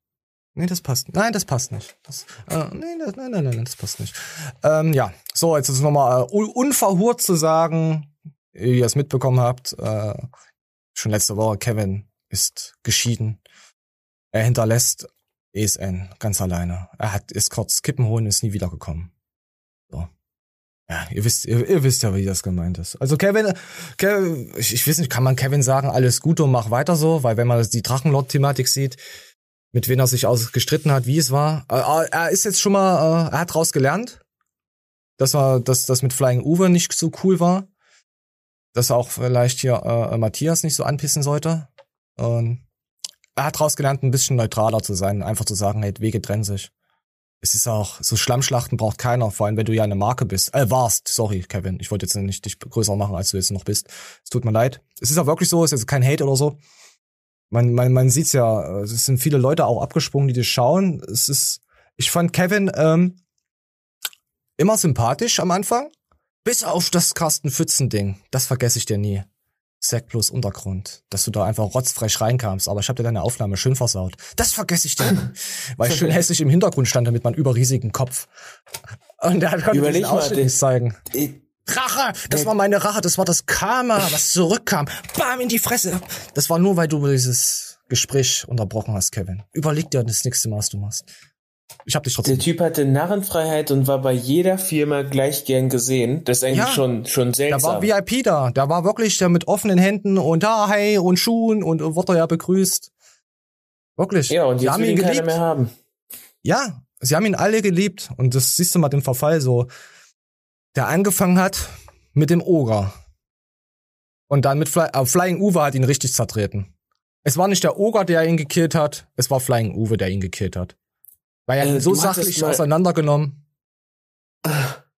Nee, das passt. Nein, das passt nicht. Das, äh, nee, das, nein, nein, nein, das passt nicht. Ähm, ja, so, jetzt ist nochmal äh, un- unverhurt zu sagen, ihr es mitbekommen habt, äh, schon letzte Woche, Kevin ist geschieden. Er hinterlässt ESN ganz alleine. Er hat ist kurz Kippen holen, ist nie wiedergekommen. So. Ja, ihr wisst, ihr, ihr wisst ja, wie das gemeint ist. Also Kevin, Kevin ich, ich weiß nicht, kann man Kevin sagen, alles Gute und mach weiter so, weil wenn man die Drachenlord-Thematik sieht, mit wem er sich aus gestritten hat, wie es war, äh, er ist jetzt schon mal, äh, er hat draus gelernt, dass dass das mit Flying Uwe nicht so cool war, dass auch vielleicht hier äh, Matthias nicht so anpissen sollte. Und er hat draus gelernt, ein bisschen neutraler zu sein, einfach zu sagen, hey, Wege trennen sich. Es ist auch, so Schlammschlachten braucht keiner, vor allem wenn du ja eine Marke bist. Äh, warst, sorry, Kevin. Ich wollte jetzt nicht dich größer machen, als du jetzt noch bist. Es tut mir leid. Es ist auch wirklich so, es ist kein Hate oder so. Man, man, man sieht's ja, es sind viele Leute auch abgesprungen, die das schauen. Es ist, Ich fand Kevin ähm, immer sympathisch am Anfang. Bis auf das Carsten Pfützen-Ding. Das vergesse ich dir nie. Zack plus Untergrund. Dass du da einfach rotzfrech reinkamst. Aber ich habe dir deine Aufnahme schön versaut. Das vergesse ich dir. nie. [LAUGHS] Weil ich schön hässlich im Hintergrund stand mit meinem überriesigen Kopf. Und der konnte Überleg diesen Ausschnitt nicht zeigen. Rache! Das war meine Rache, das war das Karma, was zurückkam. Bam in die Fresse. Das war nur, weil du dieses Gespräch unterbrochen hast, Kevin. Überleg dir das nächste Mal, was du machst. Ich hab dich trotzdem. Der Typ hatte Narrenfreiheit und war bei jeder Firma gleich gern gesehen. Das ist eigentlich Ja. schon, schon Der war seltsam. VIP da. Der war wirklich der mit offenen Händen und da, hey, und Schuhen und äh, wurde ja begrüßt. Wirklich. Ja, und Sie jetzt haben will ihn geliebt. mehr haben. Ja, sie haben ihn alle geliebt. Und das siehst du mal den Verfall so. Der angefangen hat mit dem Oger. Und dann mit Fly äh, Flying Uwe hat ihn richtig zertreten. Es war nicht der Oger, der ihn gekillt hat, es war Flying Uwe, der ihn gekillt hat. Weil er Äh, so sachlich mal- auseinandergenommen.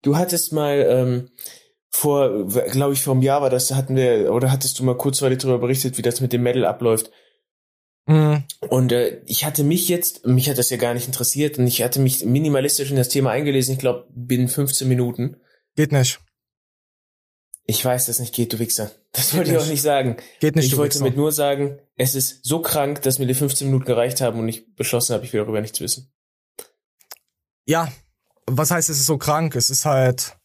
Du hattest mal ähm, vor, glaube ich, vor einem Jahr war das, da hatten wir, oder hattest du mal kurzweilig darüber berichtet, wie das mit dem Medal abläuft. Mhm. Und äh, ich hatte mich jetzt, mich hat das ja gar nicht interessiert und ich hatte mich minimalistisch in das Thema eingelesen, ich glaube, binnen 15 Minuten. Geht nicht. Ich weiß, dass nicht geht, du Wichser. Das Geht wollte ich auch nicht. nicht sagen. Geht nicht, Ich du wollte Wichser. damit nur sagen, es ist so krank, dass mir die 15 Minuten gereicht haben und ich beschlossen habe, ich will darüber nichts wissen. Ja, was heißt, es ist so krank? Es ist halt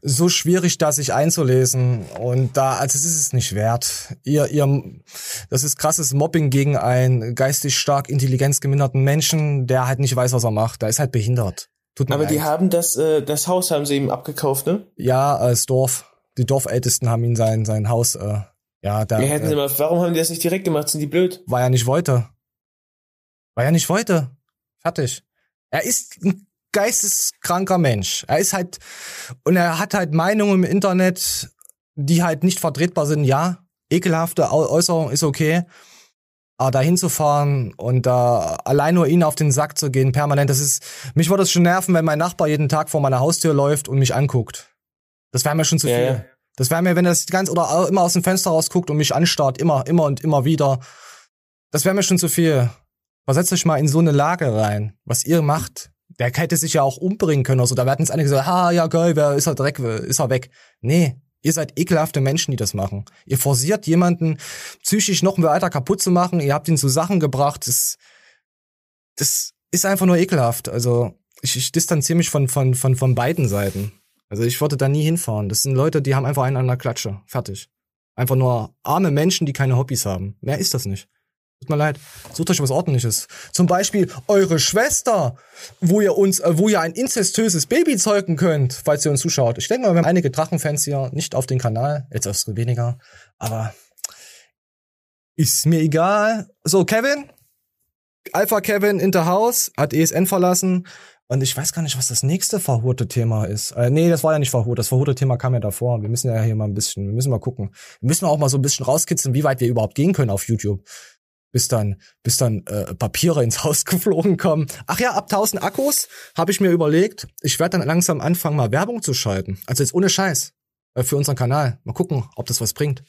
so schwierig, da sich einzulesen. Und da, also es ist es nicht wert. Ihr, ihr, das ist krasses Mobbing gegen einen geistig stark intelligenzgeminderten Menschen, der halt nicht weiß, was er macht. Der ist halt behindert. Tut mir Aber leid. die haben das, äh, das Haus haben sie ihm abgekauft, ne? ja, als Dorf. Die Dorfältesten haben ihn sein, sein Haus, äh, ja, da, Wir hätten sie äh, mal, warum haben die das nicht direkt gemacht? Sind die blöd? weil er nicht wollte. Weil er nicht wollte. Fertig. Er ist ein geisteskranker Mensch. Er ist halt, und er hat halt Meinungen im Internet, die halt nicht vertretbar sind. Ja, ekelhafte Äußerung ist okay. Aber da hinzufahren und da allein nur ihn auf den Sack zu gehen, permanent, das ist, mich würde es schon nerven, wenn mein Nachbar jeden Tag vor meiner Haustür läuft und mich anguckt. Das wäre mir schon zu viel. ja. Das wäre mir, wenn er das ganz oder immer aus dem Fenster rausguckt und mich anstarrt, immer, immer und immer wieder. Das wäre mir schon zu viel. Versetzt euch mal in so eine Lage rein, was ihr macht. Der hätte sich ja auch umbringen können oder so. Da werden jetzt einige gesagt, ha, ja geil, wer ist er Dreck, ist er weg. Nee, ihr seid ekelhafte Menschen, die das machen. Ihr forciert jemanden psychisch noch weiter kaputt zu machen. Ihr habt ihn zu Sachen gebracht. Das, das ist einfach nur ekelhaft. Also ich, ich distanziere mich von, von, von, von beiden Seiten. Also ich würde da nie hinfahren. Das sind Leute, die haben einfach einen an der Klatsche. Fertig. Einfach nur arme Menschen, die keine Hobbys haben. Mehr ist das nicht. Tut mir leid. Sucht euch was ordentliches. Zum Beispiel eure Schwester, wo ihr uns, äh, wo ihr ein inzestöses Baby zeugen könnt, falls ihr uns zuschaut. Ich denke mal, wir haben einige Drachenfans hier, nicht auf den Kanal, jetzt erst weniger, aber ist mir egal. So, Kevin, Alpha Kevin in the house, hat ESN verlassen. Und ich weiß gar nicht, was das nächste verhurte Thema ist. Äh, nee, das war ja nicht verhurt. Das verhurte Thema kam ja davor. Wir müssen ja hier mal ein bisschen, wir müssen mal gucken. Wir müssen auch mal so ein bisschen rauskitzeln, wie weit wir überhaupt gehen können auf YouTube. Bis dann, bis dann äh, Papiere ins Haus [LAUGHS] geflogen kommen. Ach ja, ab 1000 Akkus habe ich mir überlegt, ich werde dann langsam anfangen, mal Werbung zu schalten. Also jetzt ohne Scheiß. Äh, für unseren Kanal. Mal gucken, ob das was bringt.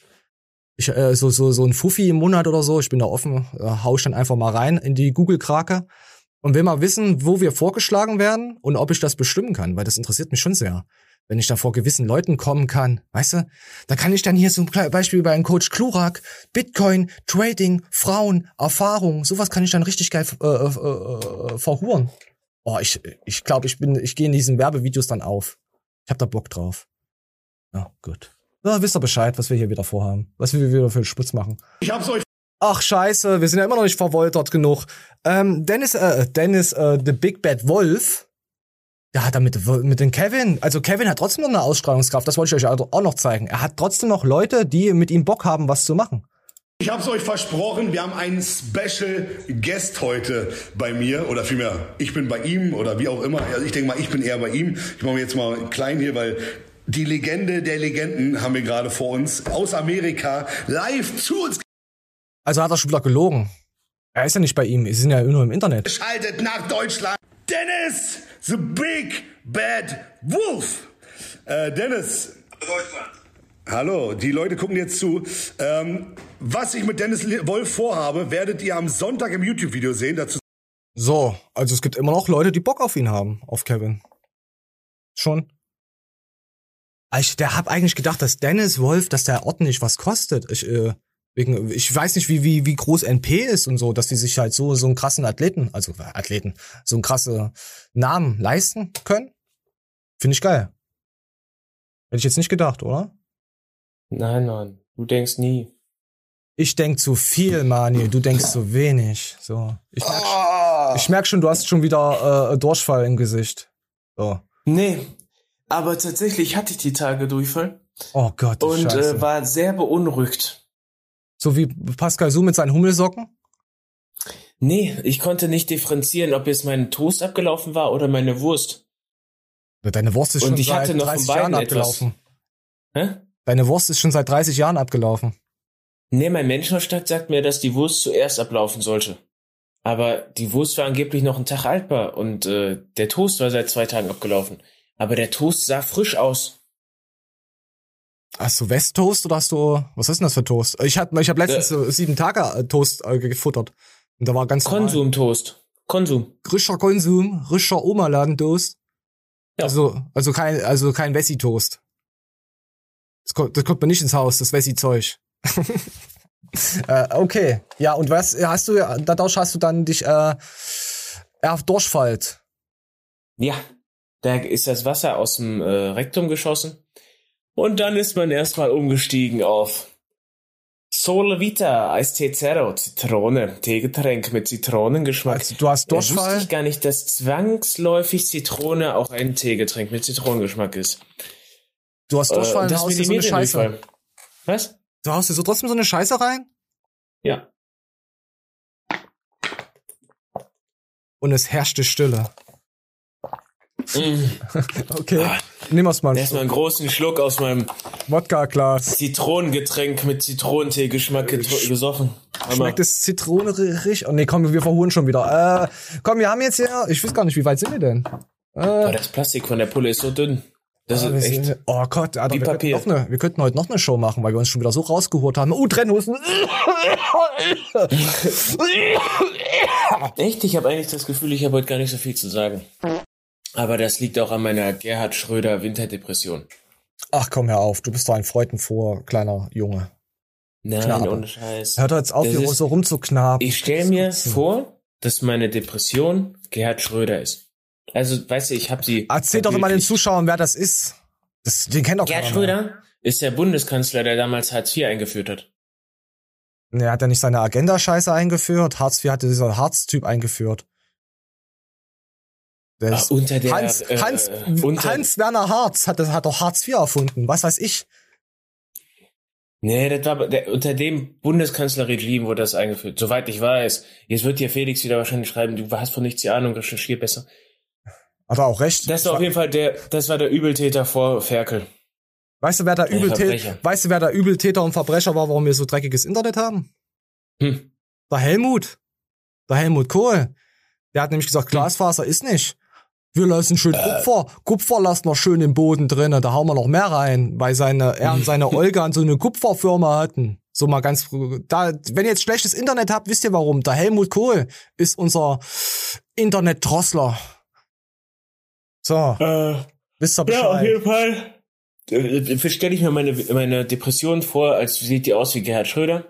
Ich, äh, so, so, so ein Fuffi im Monat oder so, ich bin da offen, äh, hau ich dann einfach mal rein in die Google-Krake und will mal wissen, wo wir vorgeschlagen werden und ob ich das bestimmen kann, weil das interessiert mich schon sehr. Wenn ich da vor gewissen Leuten kommen kann, weißt du, da kann ich dann hier so ein Kle- Beispiel bei einem Coach Klurak, Bitcoin, Trading, Frauen, Erfahrung, sowas kann ich dann richtig geil äh, äh, äh, verhuren. Oh, ich ich glaube, ich bin ich gehe in diesen Werbevideos dann auf. Ich hab da Bock drauf. Ja, gut. Na, wisst ihr Bescheid, was wir hier wieder vorhaben, was wir wieder für Spitz machen. Ich hab's euch Ach scheiße, wir sind ja immer noch nicht verwoltert genug. Ähm, Dennis, äh, Dennis, äh, The Big Bad Wolf, der hat da mit, den Kevin, also Kevin hat trotzdem noch eine Ausstrahlungskraft, das wollte ich euch auch noch zeigen. Er hat trotzdem noch Leute, die mit ihm Bock haben, was zu machen. Ich hab's euch versprochen, wir haben einen Special Guest heute bei mir oder vielmehr, ich bin bei ihm oder wie auch immer. Also ich denke mal, ich bin eher bei ihm. Ich mache mir jetzt mal klein hier, weil die Legende der Legenden haben wir gerade vor uns aus Amerika live zu uns Also hat er schon wieder gelogen. Er ist ja nicht bei ihm, sie sind ja nur im Internet. geschaltet nach Deutschland. Dennis, the Big Bad Wolf. Äh, Dennis. Hallo, die Leute gucken jetzt zu. Ähm, was ich mit Dennis Wolf vorhabe, werdet ihr am Sonntag im YouTube-Video sehen. Dazu So, also es gibt immer noch Leute, die Bock auf ihn haben, auf Kevin. Schon. Ich, der hab eigentlich gedacht, dass Dennis Wolf, dass der ordentlich was kostet. Ich, äh, wegen, ich weiß nicht, wie, wie, wie groß NP ist und so, dass die sich halt so, so einen krassen Athleten, also äh, Athleten, so einen krassen Namen leisten können. Finde ich geil. Hätte ich jetzt nicht gedacht, oder? Nein, nein, du denkst nie. Ich denk zu viel, Mani, du denkst zu wenig. So. Ich merk, Ah. ich merk schon, du hast schon wieder äh, Durchfall im Gesicht. So. Nee, aber tatsächlich hatte ich die Tage Durchfall Oh Gott. und äh, war sehr beunruhigt. So wie Pascal Su mit seinen Hummelsocken? Nee, ich konnte nicht differenzieren, ob jetzt mein Toast abgelaufen war oder meine Wurst. Deine Wurst ist Und schon ich seit hatte noch von 30 beiden Jahren etwas. abgelaufen. Hä? Deine Wurst ist schon seit 30 Jahren abgelaufen. Nee, mein Menschenverstand sagt mir, dass die Wurst zuerst ablaufen sollte. Aber die Wurst war angeblich noch einen Tag altbar und äh, der Toast war seit zwei Tagen abgelaufen. Aber der Toast sah frisch aus. Hast du Westtoast oder hast du, was ist denn das für Toast? Ich hab, ich hab letztens so sieben Tage äh, Toast äh, gefuttert. Und da war ganz Konsumtoast. Konsum. Rischer Konsum, rischer Oma-Laden-Toast. Also, also kein, also kein Wessi-Toast. Das kommt, das kommt mir nicht ins Haus, das Wessi-Zeug. [LAUGHS] äh, okay. Ja, und was hast du, dadurch hast du dann dich, äh, er durchfallt. Ja, da ist das Wasser aus dem äh, Rektum geschossen. Und dann ist man erstmal umgestiegen auf Sole Vita, Eistee Zero, Zitrone, Teegetränk mit Zitronengeschmack. Also, du hast Da wusste Durchfall? ich gar nicht, dass zwangsläufig Zitrone auch ein Teegetränk mit Zitronengeschmack ist. Du hast Durchfall Äh, und das haust dir so eine Scheiße. Durchfall. Was? Du haust dir so trotzdem so eine Scheiße rein? Ja. Und es herrschte Stille. [LAUGHS] Okay. Nimm erst mal Erstmal einen großen Schluck aus meinem Wodka-Glas. Zitronengetränk mit Zitronentee-Geschmack gesoffen. Hammer. Schmeckt es zitronerig? Oh nee, komm, wir verhuren schon wieder. Äh, komm, wir haben jetzt hier, ich weiß gar nicht, wie weit sind wir denn? Äh, Aber das Plastik von der Pulle ist so dünn. Das ah, wir ist echt. sind- oh Gott, Alter, wir, könnten Papier. noch eine, wir könnten heute noch eine Show machen, weil wir uns schon wieder so rausgehurt haben. Uh, Trennhusten. [LAUGHS] Echt? Ich habe eigentlich das Gefühl, ich habe heute gar nicht so viel zu sagen. Aber das liegt auch an meiner Gerhard Schröder Winterdepression. Ach komm, hör auf, du bist doch ein freudenfroher kleiner Junge. Nein, Knabe. ohne Scheiß. Hört jetzt auf, Das hier ist- so rumzuknaben. Ich stelle mir vor, dass meine Depression Gerhard Schröder ist. Also, weißt du, ich habe sie. Erzähl doch mal den. Zuschauern, wer das ist. Das, den kennt doch Gerhard mehr. Schröder ist der Bundeskanzler, der damals Hartz IV eingeführt hat. Er hat ja nicht seine Agenda-Scheiße eingeführt. Hartz IV hatte dieser Harz-Typ eingeführt. Der Ah, ist- unter der, Hans, äh, Hans, unter- Hans Werner Harz hat, das hat doch Hartz IV erfunden. Was weiß ich? Nee, das war der, unter dem Bundeskanzlerregime wurde das eingeführt, soweit ich weiß. Jetzt wird dir Felix wieder wahrscheinlich schreiben, du hast von nichts die Ahnung, recherchier besser. Hat er auch recht. Das war auf jeden Fall der, das war der Übeltäter vor Ferkel. Weißt du, wer der Übeltäter, weißt du, wer der Übeltäter und Verbrecher war, warum wir so dreckiges Internet haben? Hm. Der Helmut. Der Helmut Kohl. Der hat nämlich Hm. gesagt, Glasfaser ist nicht. Wir lassen schön Kupfer. Kupfer lassen wir schön im Boden drinnen. Da hauen wir noch mehr rein, weil seine, er und seine [LAUGHS] Olga so eine Kupferfirma hatten. So mal ganz, früh- da, wenn ihr jetzt schlechtes Internet habt, wisst ihr warum. Der Helmut Kohl ist unser Internet-Drossler. So. wisst ihr Bescheid. Ja, auf jeden Fall. Äh, Stelle ich mir meine, meine Depression vor, als sieht die aus wie Gerhard Schröder.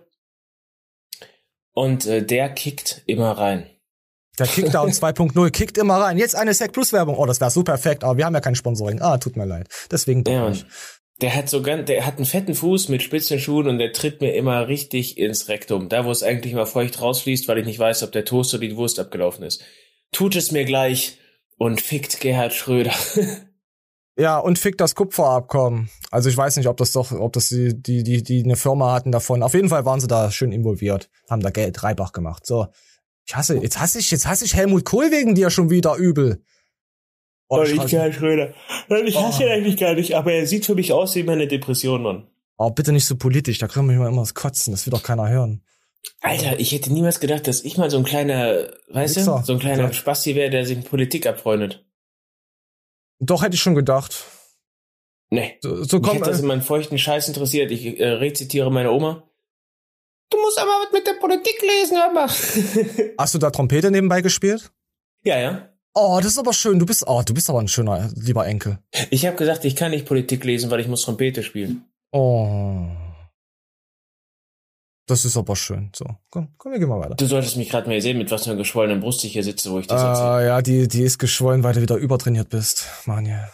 Und äh, der kickt immer rein. Der Kickdown 2.0 kickt immer rein. Jetzt eine Sec Plus Werbung. Oh, das wäre so perfekt, aber wir haben ja kein Sponsoring. Ah, tut mir leid. Deswegen doch Ja, nicht. Der hat so ganz, der hat einen fetten Fuß mit spitzen Schuhen und der tritt mir immer richtig ins Rektum. Da, wo es eigentlich mal feucht rausfließt, weil ich nicht weiß, ob der Toast oder die Wurst abgelaufen ist. Tut es mir gleich und fickt Gerhard Schröder. [LAUGHS] Ja, und fick das Kupferabkommen. Also ich weiß nicht, ob das doch, ob das die, die, die, die eine Firma hatten davon. Auf jeden Fall waren sie da schön involviert, haben da Geld Reibach gemacht. So. Ich hasse, jetzt hasse ich, jetzt hasse ich Helmut Kohl wegen dir schon wieder übel. Oh, ich Gerhard Schröder. Ich hasse ihn eigentlich gar nicht, aber er sieht für mich aus wie meine Depression, Mann. oh, bitte nicht so politisch, da kriegen wir immer das Kotzen, das will doch keiner hören. Alter, ich hätte niemals gedacht, dass ich mal so ein kleiner, weißt Wichser. du, so ein kleiner Ja. Spasti wäre, der sich mit Politik abfreundet. Doch, hätte ich schon gedacht. Nee. So, so Mich komm, hat das äh, in meinen feuchten Scheiß interessiert. Ich äh, rezitiere meine Oma. Du musst aber was mit der Politik lesen, hör mal. [LAUGHS] hast du da Trompete nebenbei gespielt? Ja, ja. Oh, das ist aber schön. Du bist, oh, du bist aber ein schöner, lieber Enkel. Ich habe gesagt, ich kann nicht Politik lesen, weil ich muss Trompete spielen. Oh. Das ist aber schön. So, komm, komm, wir gehen mal weiter. Du solltest mich gerade mal sehen, mit was für einer geschwollenen Brust ich hier sitze, wo ich das. Ah, ja, die, die ist geschwollen, weil du wieder übertrainiert bist. Mann, ja.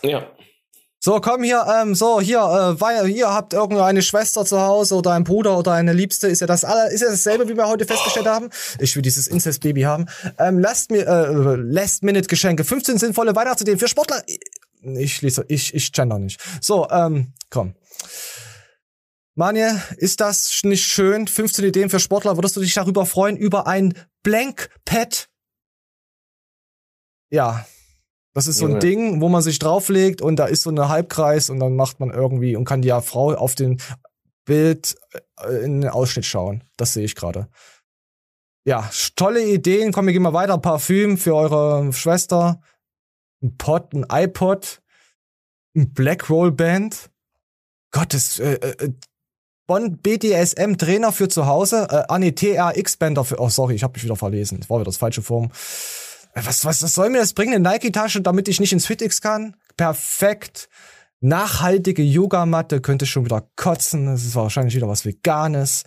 So, komm hier, ähm, so, hier, äh, weil ihr habt irgendeine Schwester zu Hause oder ein Bruder oder eine Liebste, ist ja das alle, ist ja dasselbe, wie wir heute festgestellt haben. Ich will dieses Incest-Baby haben. Ähm, lasst mir, äh, Last-Minute-Geschenke, 15 sinnvolle Weihnachtsideen für Sportler. Ich lese, ich, ich gender nicht. So, ähm, komm. Manje, ist das nicht schön? 15 Ideen für Sportler. Würdest du dich darüber freuen? Über ein Blank Pad? Ja. Das ist so ein Junge. Ding, wo man sich drauflegt und da ist so eine Halbkreis und dann macht man irgendwie und kann die Frau auf den Bild äh, in den Ausschnitt schauen. Das sehe ich gerade. Ja, tolle Ideen. Komm, wir gehen mal weiter. Parfüm für eure Schwester. Ein Pod, ein iPod. Ein Black Roll Band. Gottes, äh, äh, Bonn BDSM Trainer für zu Hause. Äh, ah nee, TRX Bänder für, oh sorry, ich habe mich wieder verlesen. Das war wieder das falsche Form. Was, was, was soll mir das bringen? Eine Nike-Tasche, damit ich nicht ins FitX kann? Perfekt. Nachhaltige Yogamatte könnte schon wieder kotzen. Das ist wahrscheinlich wieder was Veganes.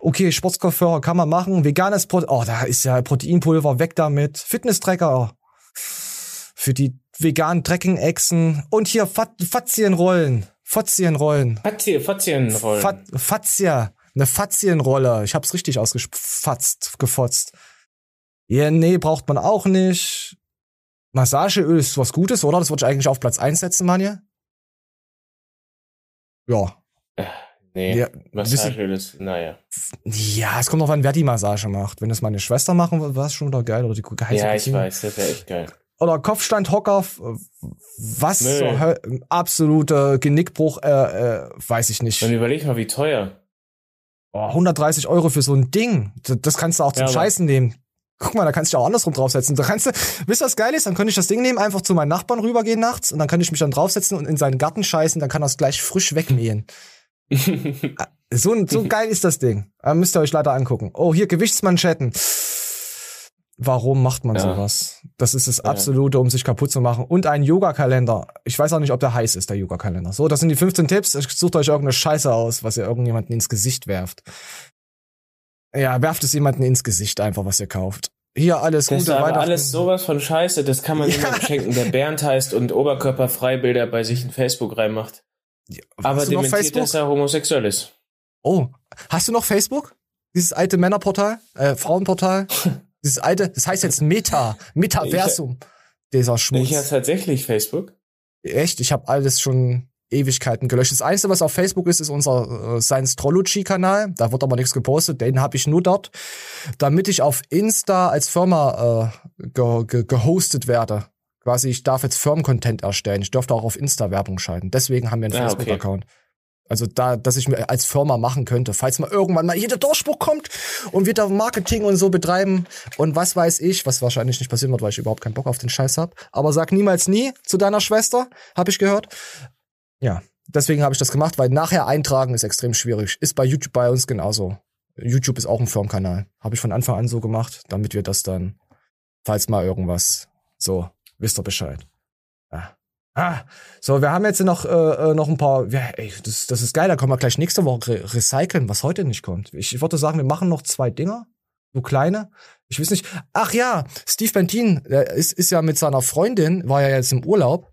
Okay, Sportskopfhörer kann man machen. Veganes Protein. Oh, da ist ja Proteinpulver. Weg damit. Fitness-Tracker. Für die veganen Trekking-Echsen. Und hier Fat Fazienrollen. Fazienrollen. Fazie, Fazienrollen. Fat Fazia. Eine Fazienrolle. Ich hab's richtig ausgefatzt, gefotzt. Ja, nee, braucht man auch nicht. Massageöl ist was Gutes, oder? Das würde ich eigentlich auf Platz 1 setzen, Manje. Ja. Nee, Ja, Massageöl ist, naja. Ja, es kommt drauf an, wer die Massage macht. Wenn das meine Schwester machen würde, war es schon wieder geil. Oder die heiße Ja, ich Cousine. weiß, das wäre echt geil. Oder Kopfstandhocker, f- was Nö. zur Hölle, absolute Genickbruch, äh, äh, weiß ich nicht. Dann überleg mal, wie teuer. Oh, 130 Euro für so ein Ding. Das, kannst du auch zum Ja, Scheißen nehmen. Guck mal, da kannst du auch andersrum draufsetzen. Da kannst du, wisst ihr, was geil ist? Dann könnte ich das Ding nehmen, einfach zu meinen Nachbarn rübergehen nachts und dann kann ich mich dann draufsetzen und in seinen Garten scheißen, dann kann er es gleich frisch wegmähen. [LAUGHS] Ah, so, so geil ist das Ding. Äh, müsst ihr euch leider angucken. Oh, hier Gewichtsmanschetten. Warum macht man Ja. sowas? Das ist das Absolute, um sich kaputt zu machen. Und ein Yoga-Kalender. Ich weiß auch nicht, ob der heiß ist, der Yoga-Kalender. So, das sind die 15 Tipps. Sucht euch irgendeine Scheiße aus, was ihr irgendjemanden ins Gesicht werft. Ja, werft es jemanden ins Gesicht einfach, was ihr kauft. Hier alles Das ist Gute aber Weihnachten. alles sowas von Scheiße, das kann man jemandem schenken, der Bernd heißt und Oberkörperfreibilder bei sich in Facebook reinmacht. aber du noch dementiert, Facebook? dass er homosexuell ist. Oh, hast du noch Facebook? Dieses alte Männerportal, äh, Frauenportal? [LAUGHS] Dieses alte, das heißt jetzt Meta, Metaversum. Dieser Schmutz. Ich habe tatsächlich Facebook. Echt, ich habe alles schon Ewigkeiten gelöscht. Das Einzige, was auf Facebook ist, ist unser äh, Science-Trology-Kanal. Da wird aber nichts gepostet. Den habe ich nur dort, damit ich auf Insta als Firma äh, ge ge gehostet werde. Quasi, ich darf jetzt Firmen-Content erstellen. Ich dürfte auch auf Insta Werbung schalten. Deswegen haben wir einen Ah, okay. Facebook-Account. Also da, dass ich mir als Firma machen könnte, falls mal irgendwann mal hier der Durchbruch kommt und wir da Marketing und so betreiben und was weiß ich, was wahrscheinlich nicht passieren wird, weil ich überhaupt keinen Bock auf den Scheiß hab. Aber sag niemals nie zu deiner Schwester, habe ich gehört. Ja, deswegen habe ich das gemacht, weil nachher eintragen ist extrem schwierig. Ist bei YouTube bei uns genauso. YouTube ist auch ein Firmenkanal. Habe ich von Anfang an so gemacht, damit wir das dann, falls mal irgendwas, so, wisst ihr Bescheid. Ja. Ah, so, wir haben jetzt noch, äh, äh, noch ein paar, ja, ey, das, das ist geil, da können wir gleich nächste Woche re recyceln, was heute nicht kommt. Ich, ich würde sagen, wir machen noch zwei Dinger, so kleine. Ich weiß nicht, ach ja, Steve Bentin, der ist, ist ja mit seiner Freundin, war ja jetzt im Urlaub,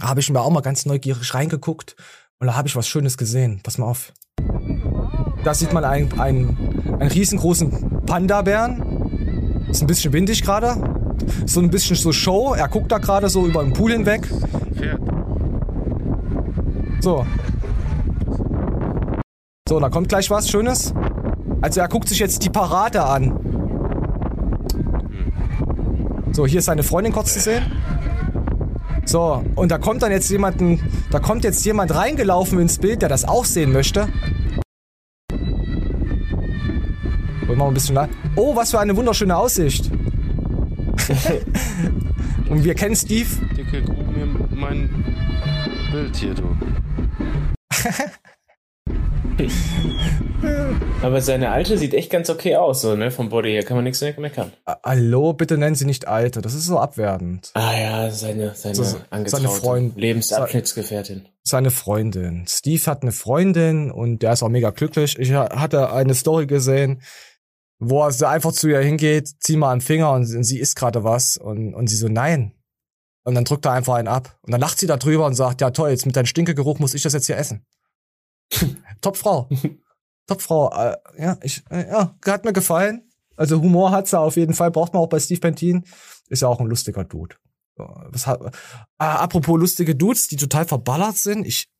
habe ich mir auch mal ganz neugierig reingeguckt und da habe ich was Schönes gesehen. Pass mal auf. Da sieht man einen, einen, einen riesengroßen Panda-Bären. Ist ein bisschen windig gerade. So ein bisschen so Show. Er guckt da gerade so über den Pool hinweg. So. So, da kommt gleich was Schönes. Also er guckt sich jetzt die Parade an. So, hier ist seine Freundin kurz zu sehen. So, und da kommt dann jetzt jemanden, da kommt jetzt jemand reingelaufen ins Bild, der das auch sehen möchte. Wollen wir mal ein bisschen la- Oh, was für eine wunderschöne Aussicht. [LAUGHS] und wir kennen Steve. Dicke, guck mir mein Bild hier, du. [LAUGHS] [LAUGHS] Aber seine alte sieht echt ganz okay aus, so, ne? Vom Body her kann man nichts mehr meckern. Hallo, bitte nennen sie nicht Alte. Das ist so abwertend. Ah ja, seine, seine So, seine Freund- Lebensabschnittsgefährtin. Seine Freundin. Steve hat eine Freundin und der ist auch mega glücklich. Ich ha- hatte eine Story gesehen, wo er so einfach zu ihr hingeht, zieh mal am Finger und, und sie isst gerade was und, und sie so, nein. Und dann drückt er einfach einen ab. Und dann lacht sie da drüber und sagt, ja toll, jetzt mit deinem Stinkegeruch muss ich das jetzt hier essen. [LAUGHS] Top Frau. Top Frau. Äh, ja, ich, äh, ja, hat mir gefallen. Also Humor hat sie auf jeden Fall, braucht man auch bei Steve Bentin. Ist ja auch ein lustiger Dude. Was hat, ah, apropos lustige Dudes, die total verballert sind. Ich,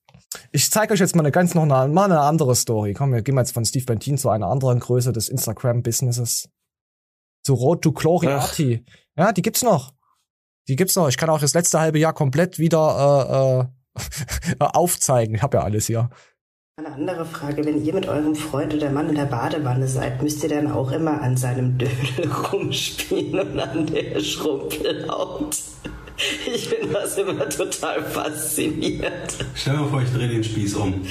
ich zeige euch jetzt mal eine ganz noch eine, mal eine andere Story. Komm, wir gehen jetzt von Steve Bentin zu einer anderen Größe des Instagram-Businesses. Zu Road to Gloriati. Ja, die gibt's noch. Die gibt's noch. Ich kann auch das letzte halbe Jahr komplett wieder äh, äh, [LAUGHS] aufzeigen. Ich habe ja alles hier. Eine andere Frage, wenn ihr mit eurem Freund oder Mann in der Badewanne seid, müsst ihr dann auch immer an seinem Dödel [LAUGHS] rumspielen und an der Schrumpelhaut? Ich finde das immer total faszinierend. Stell dir mal vor, ich drehe den Spieß um.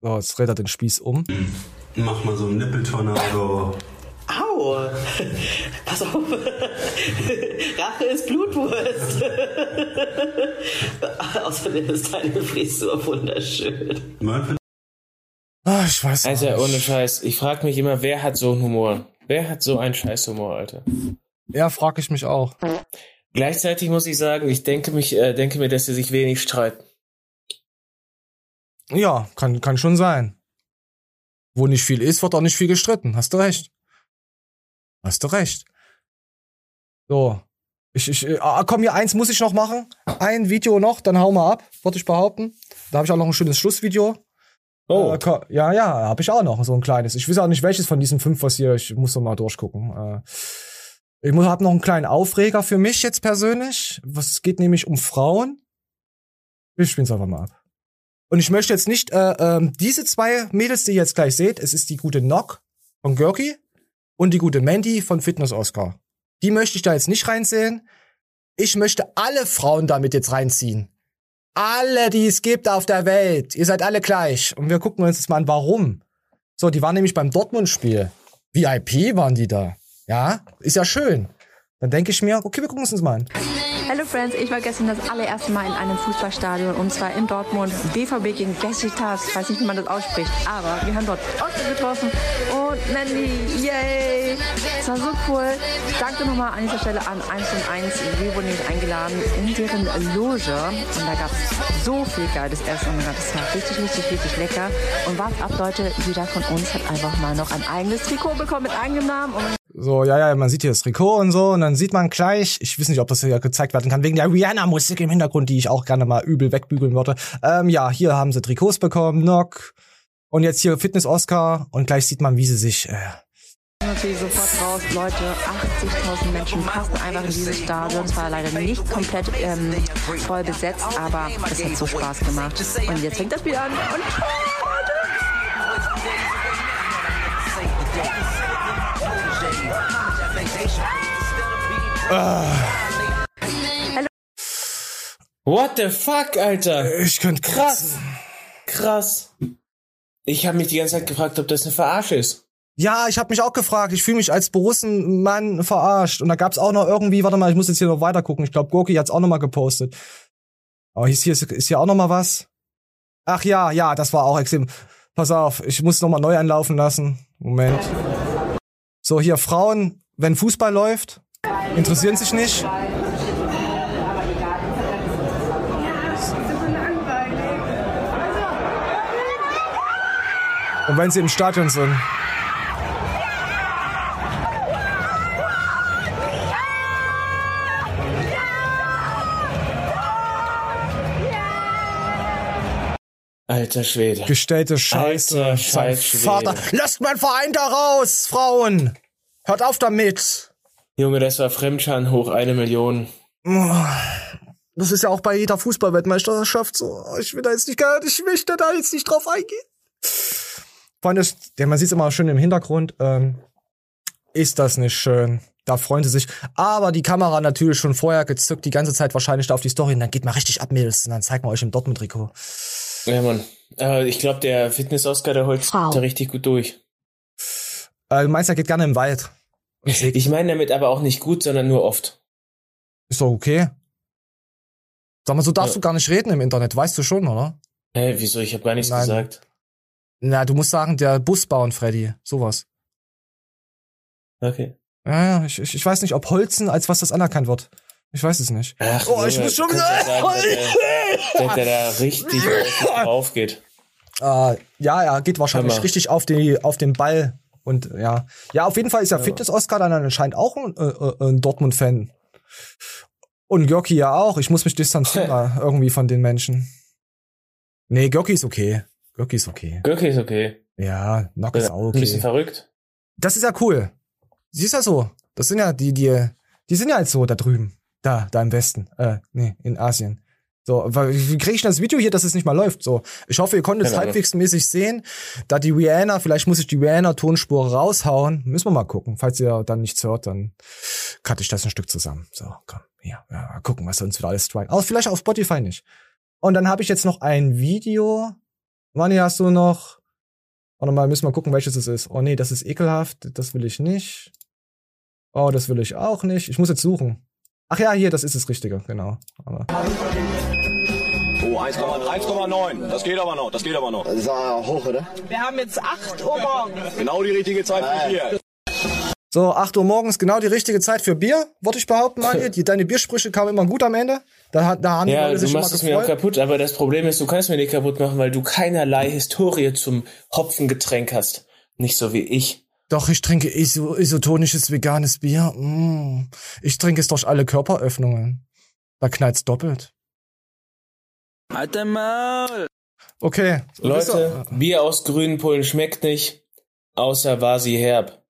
So, jetzt dreht er den Spieß um. Mach mal so einen Nippeltornado. [LAUGHS] Pass auf! [LAUGHS] Rache ist Blutwurst! [LAUGHS] Außerdem ist deine Frisur wunderschön. Ah, ich weiß Also ohne Scheiß, ich frage mich immer, wer hat so einen Humor? Wer hat so einen Scheißhumor, Alter? Ja, frage ich mich auch. Gleichzeitig muss ich sagen, ich denke mich, äh, denke mir, dass sie sich wenig streiten. Ja, kann, kann schon sein. Wo nicht viel ist, wird auch nicht viel gestritten. Hast du recht. Hast du recht. So. Ich, ich, äh, ah, komm, hier eins muss ich noch machen. Ein Video noch, dann hauen wir ab, würde ich behaupten. Da habe ich auch noch ein schönes Schlussvideo. Oh. Äh, ja, ja, habe ich auch noch so ein kleines. Ich weiß auch nicht, welches von diesen fünf, was hier, ich muss noch mal durchgucken. Äh, ich muss, hab noch einen kleinen Aufreger für mich jetzt persönlich. Was geht nämlich um Frauen? Wir spielen's einfach mal ab. Und ich möchte jetzt nicht äh, ähm, diese zwei Mädels, die ihr jetzt gleich seht, es ist die gute Nock von Görki und die gute Mandy von Fitness Oscar. Die möchte ich da jetzt nicht reinsehen. Ich möchte alle Frauen damit jetzt reinziehen. Alle, die es gibt auf der Welt. Ihr seid alle gleich. Und wir gucken uns jetzt mal an, warum. So, die waren nämlich beim Dortmund-Spiel. VIP waren die da. Ja, ist ja schön. Dann denke ich mir, okay, wir gucken uns das mal an. Hallo Friends, ich war gestern das allererste Mal in einem Fußballstadion und zwar in Dortmund. BVB gegen Besiktas, ich weiß nicht, wie man das ausspricht, aber wir haben dort Oscar getroffen und Mandy, yay! Es war so cool. Danke nochmal an dieser Stelle an 1 und 1. Wir wurden nämlich eingeladen in deren Loge und da gab es so viel geiles Essen und das war richtig, richtig, richtig lecker. Und wart ab, Leute, jeder von uns hat einfach mal noch ein eigenes Trikot bekommen mit eigenem Namen und So, ja, ja, man sieht hier das Trikot und so, und dann sieht man gleich, ich weiß nicht, ob das hier gezeigt werden kann, wegen der Rihanna-Musik im Hintergrund, die ich auch gerne mal übel wegbügeln würde. Ähm, ja, hier haben sie Trikots bekommen, Nock, und jetzt hier Fitness-Oscar, und gleich sieht man, wie sie sich, äh, natürlich sofort raus, Leute, 80.000 Menschen passen einfach in dieses Stadion. Es war leider nicht komplett ähm, voll besetzt, aber es hat so Spaß gemacht. Und jetzt fängt das Spiel an und What the fuck, Alter? Ich könnte krass. Krass. Ich habe mich die ganze Zeit gefragt, ob das eine Verarsche ist. Ja, ich habe mich auch gefragt. Ich fühle mich als Borussenmann verarscht. Und da gab's auch noch irgendwie, warte mal, ich muss jetzt hier noch weiter gucken. Ich glaube, Gorki hat's auch noch mal gepostet. Aber ist hier, ist hier auch noch mal was. Ach ja, ja, das war auch extrem. Pass auf, ich muss noch mal neu anlaufen lassen. Moment. So, hier Frauen, wenn Fußball läuft, interessieren sich nicht. Und wenn sie im Stadion sind. Alter Schwede. Gestellte Scheiße. Alter Scheiß. Vater. Lasst meinen Verein da raus, Frauen! Hört auf damit! Junge, das war Fremdscham hoch eine Million. Das ist ja auch bei jeder Fußballweltmeisterschaft so. Ich will da jetzt nicht, gar- ich möchte da jetzt nicht drauf eingehen. Vor allem, das, der, man sieht es immer schön im Hintergrund. Ähm, ist das nicht schön? Da freuen sie sich. Aber die Kamera natürlich schon vorher gezückt, die ganze Zeit wahrscheinlich da auf die Story. Und dann geht mal richtig ab, Mädels. Und dann zeigt man euch im Dortmund-Trikot. Ja, Mann. Äh, ich glaube, der Fitness-Oscar, der holt Frau. da richtig gut durch. Äh, du meinst, er geht gerne im Wald. Ich meine damit aber auch nicht gut, sondern nur oft. Ist doch okay. Sag mal, so darfst Ja. du gar nicht reden im Internet, weißt du schon, oder? Hä, wieso? Ich habe gar nichts Nein. gesagt. Na, du musst sagen, der Bus bauen, Freddy. Sowas. Okay. Ja, ja, ich, ich, ich weiß nicht, ob Holzen als was das anerkannt wird. Ich weiß es nicht. Ach, oh, ich muss schon ja sagen, dass, der [LAUGHS] da richtig [LAUGHS] drauf geht. Äh, ja, er geht wahrscheinlich richtig auf, die, auf den Ball. Und ja. Ja, auf jeden Fall ist ja Fitness-Oscar dann anscheinend auch ein, äh, äh, ein Dortmund-Fan. Und Görki ja auch. Ich muss mich distanzieren [LAUGHS] irgendwie von den Menschen. Nee, Görki ist okay. Görki ist okay. Görki ist okay. Ja, Nock ist Ja, auch Ein bisschen okay. verrückt. Das ist ja cool. Sie ist ja so. Das sind ja die, die, die sind ja jetzt so da drüben. Da, da im Westen. Äh, nee, in Asien. So, wie kriege ich das Video hier, dass es nicht mal läuft? So, ich hoffe, ihr konntet es Ahnung. halbwegs mäßig sehen. Da die Rihanna, vielleicht muss ich die Rihanna-Tonspur raushauen. Müssen wir mal gucken. Falls ihr dann nichts hört, dann cutte ich das ein Stück zusammen. So, komm, hier, ja, mal gucken, was uns wieder alles striken. Aber vielleicht auf Spotify nicht. Und dann habe ich jetzt noch ein Video. Manni, hast du noch? Warte mal, müssen wir gucken, welches es ist. Oh nee, das ist ekelhaft. Das will ich nicht. Oh, das will ich auch nicht. Ich muss jetzt suchen. Ach ja, hier, das ist das Richtige, genau. Aber Oh, 1,9. Das geht aber noch, das geht aber noch. Das ist hoch, oder? Wir haben jetzt 8 Uhr morgens. Genau die richtige Zeit für Bier. So, 8 Uhr morgens, genau die richtige Zeit für Bier, würde ich behaupten. [LAUGHS] Die, deine Biersprüche kamen immer gut am Ende. Da, hat- da haben die Ja, Leute du machst es mir auch kaputt, aber das Problem ist, du kannst mir nicht kaputt machen, weil du keinerlei Historie zum Hopfengetränk hast. Nicht so wie ich. Doch, ich trinke iso isotonisches veganes Bier. Mm. Ich trinke es durch alle Körperöffnungen. Da knallt's doppelt. Alter Maul. Okay. Leute, Bier aus grünen Pullen schmeckt nicht, außer war sie herb.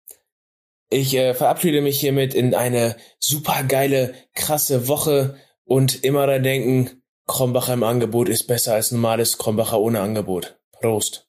Ich äh, verabschiede mich hiermit in eine super geile, krasse Woche und immer daran denken, Krombacher im Angebot ist besser als normales Krombacher ohne Angebot. Prost.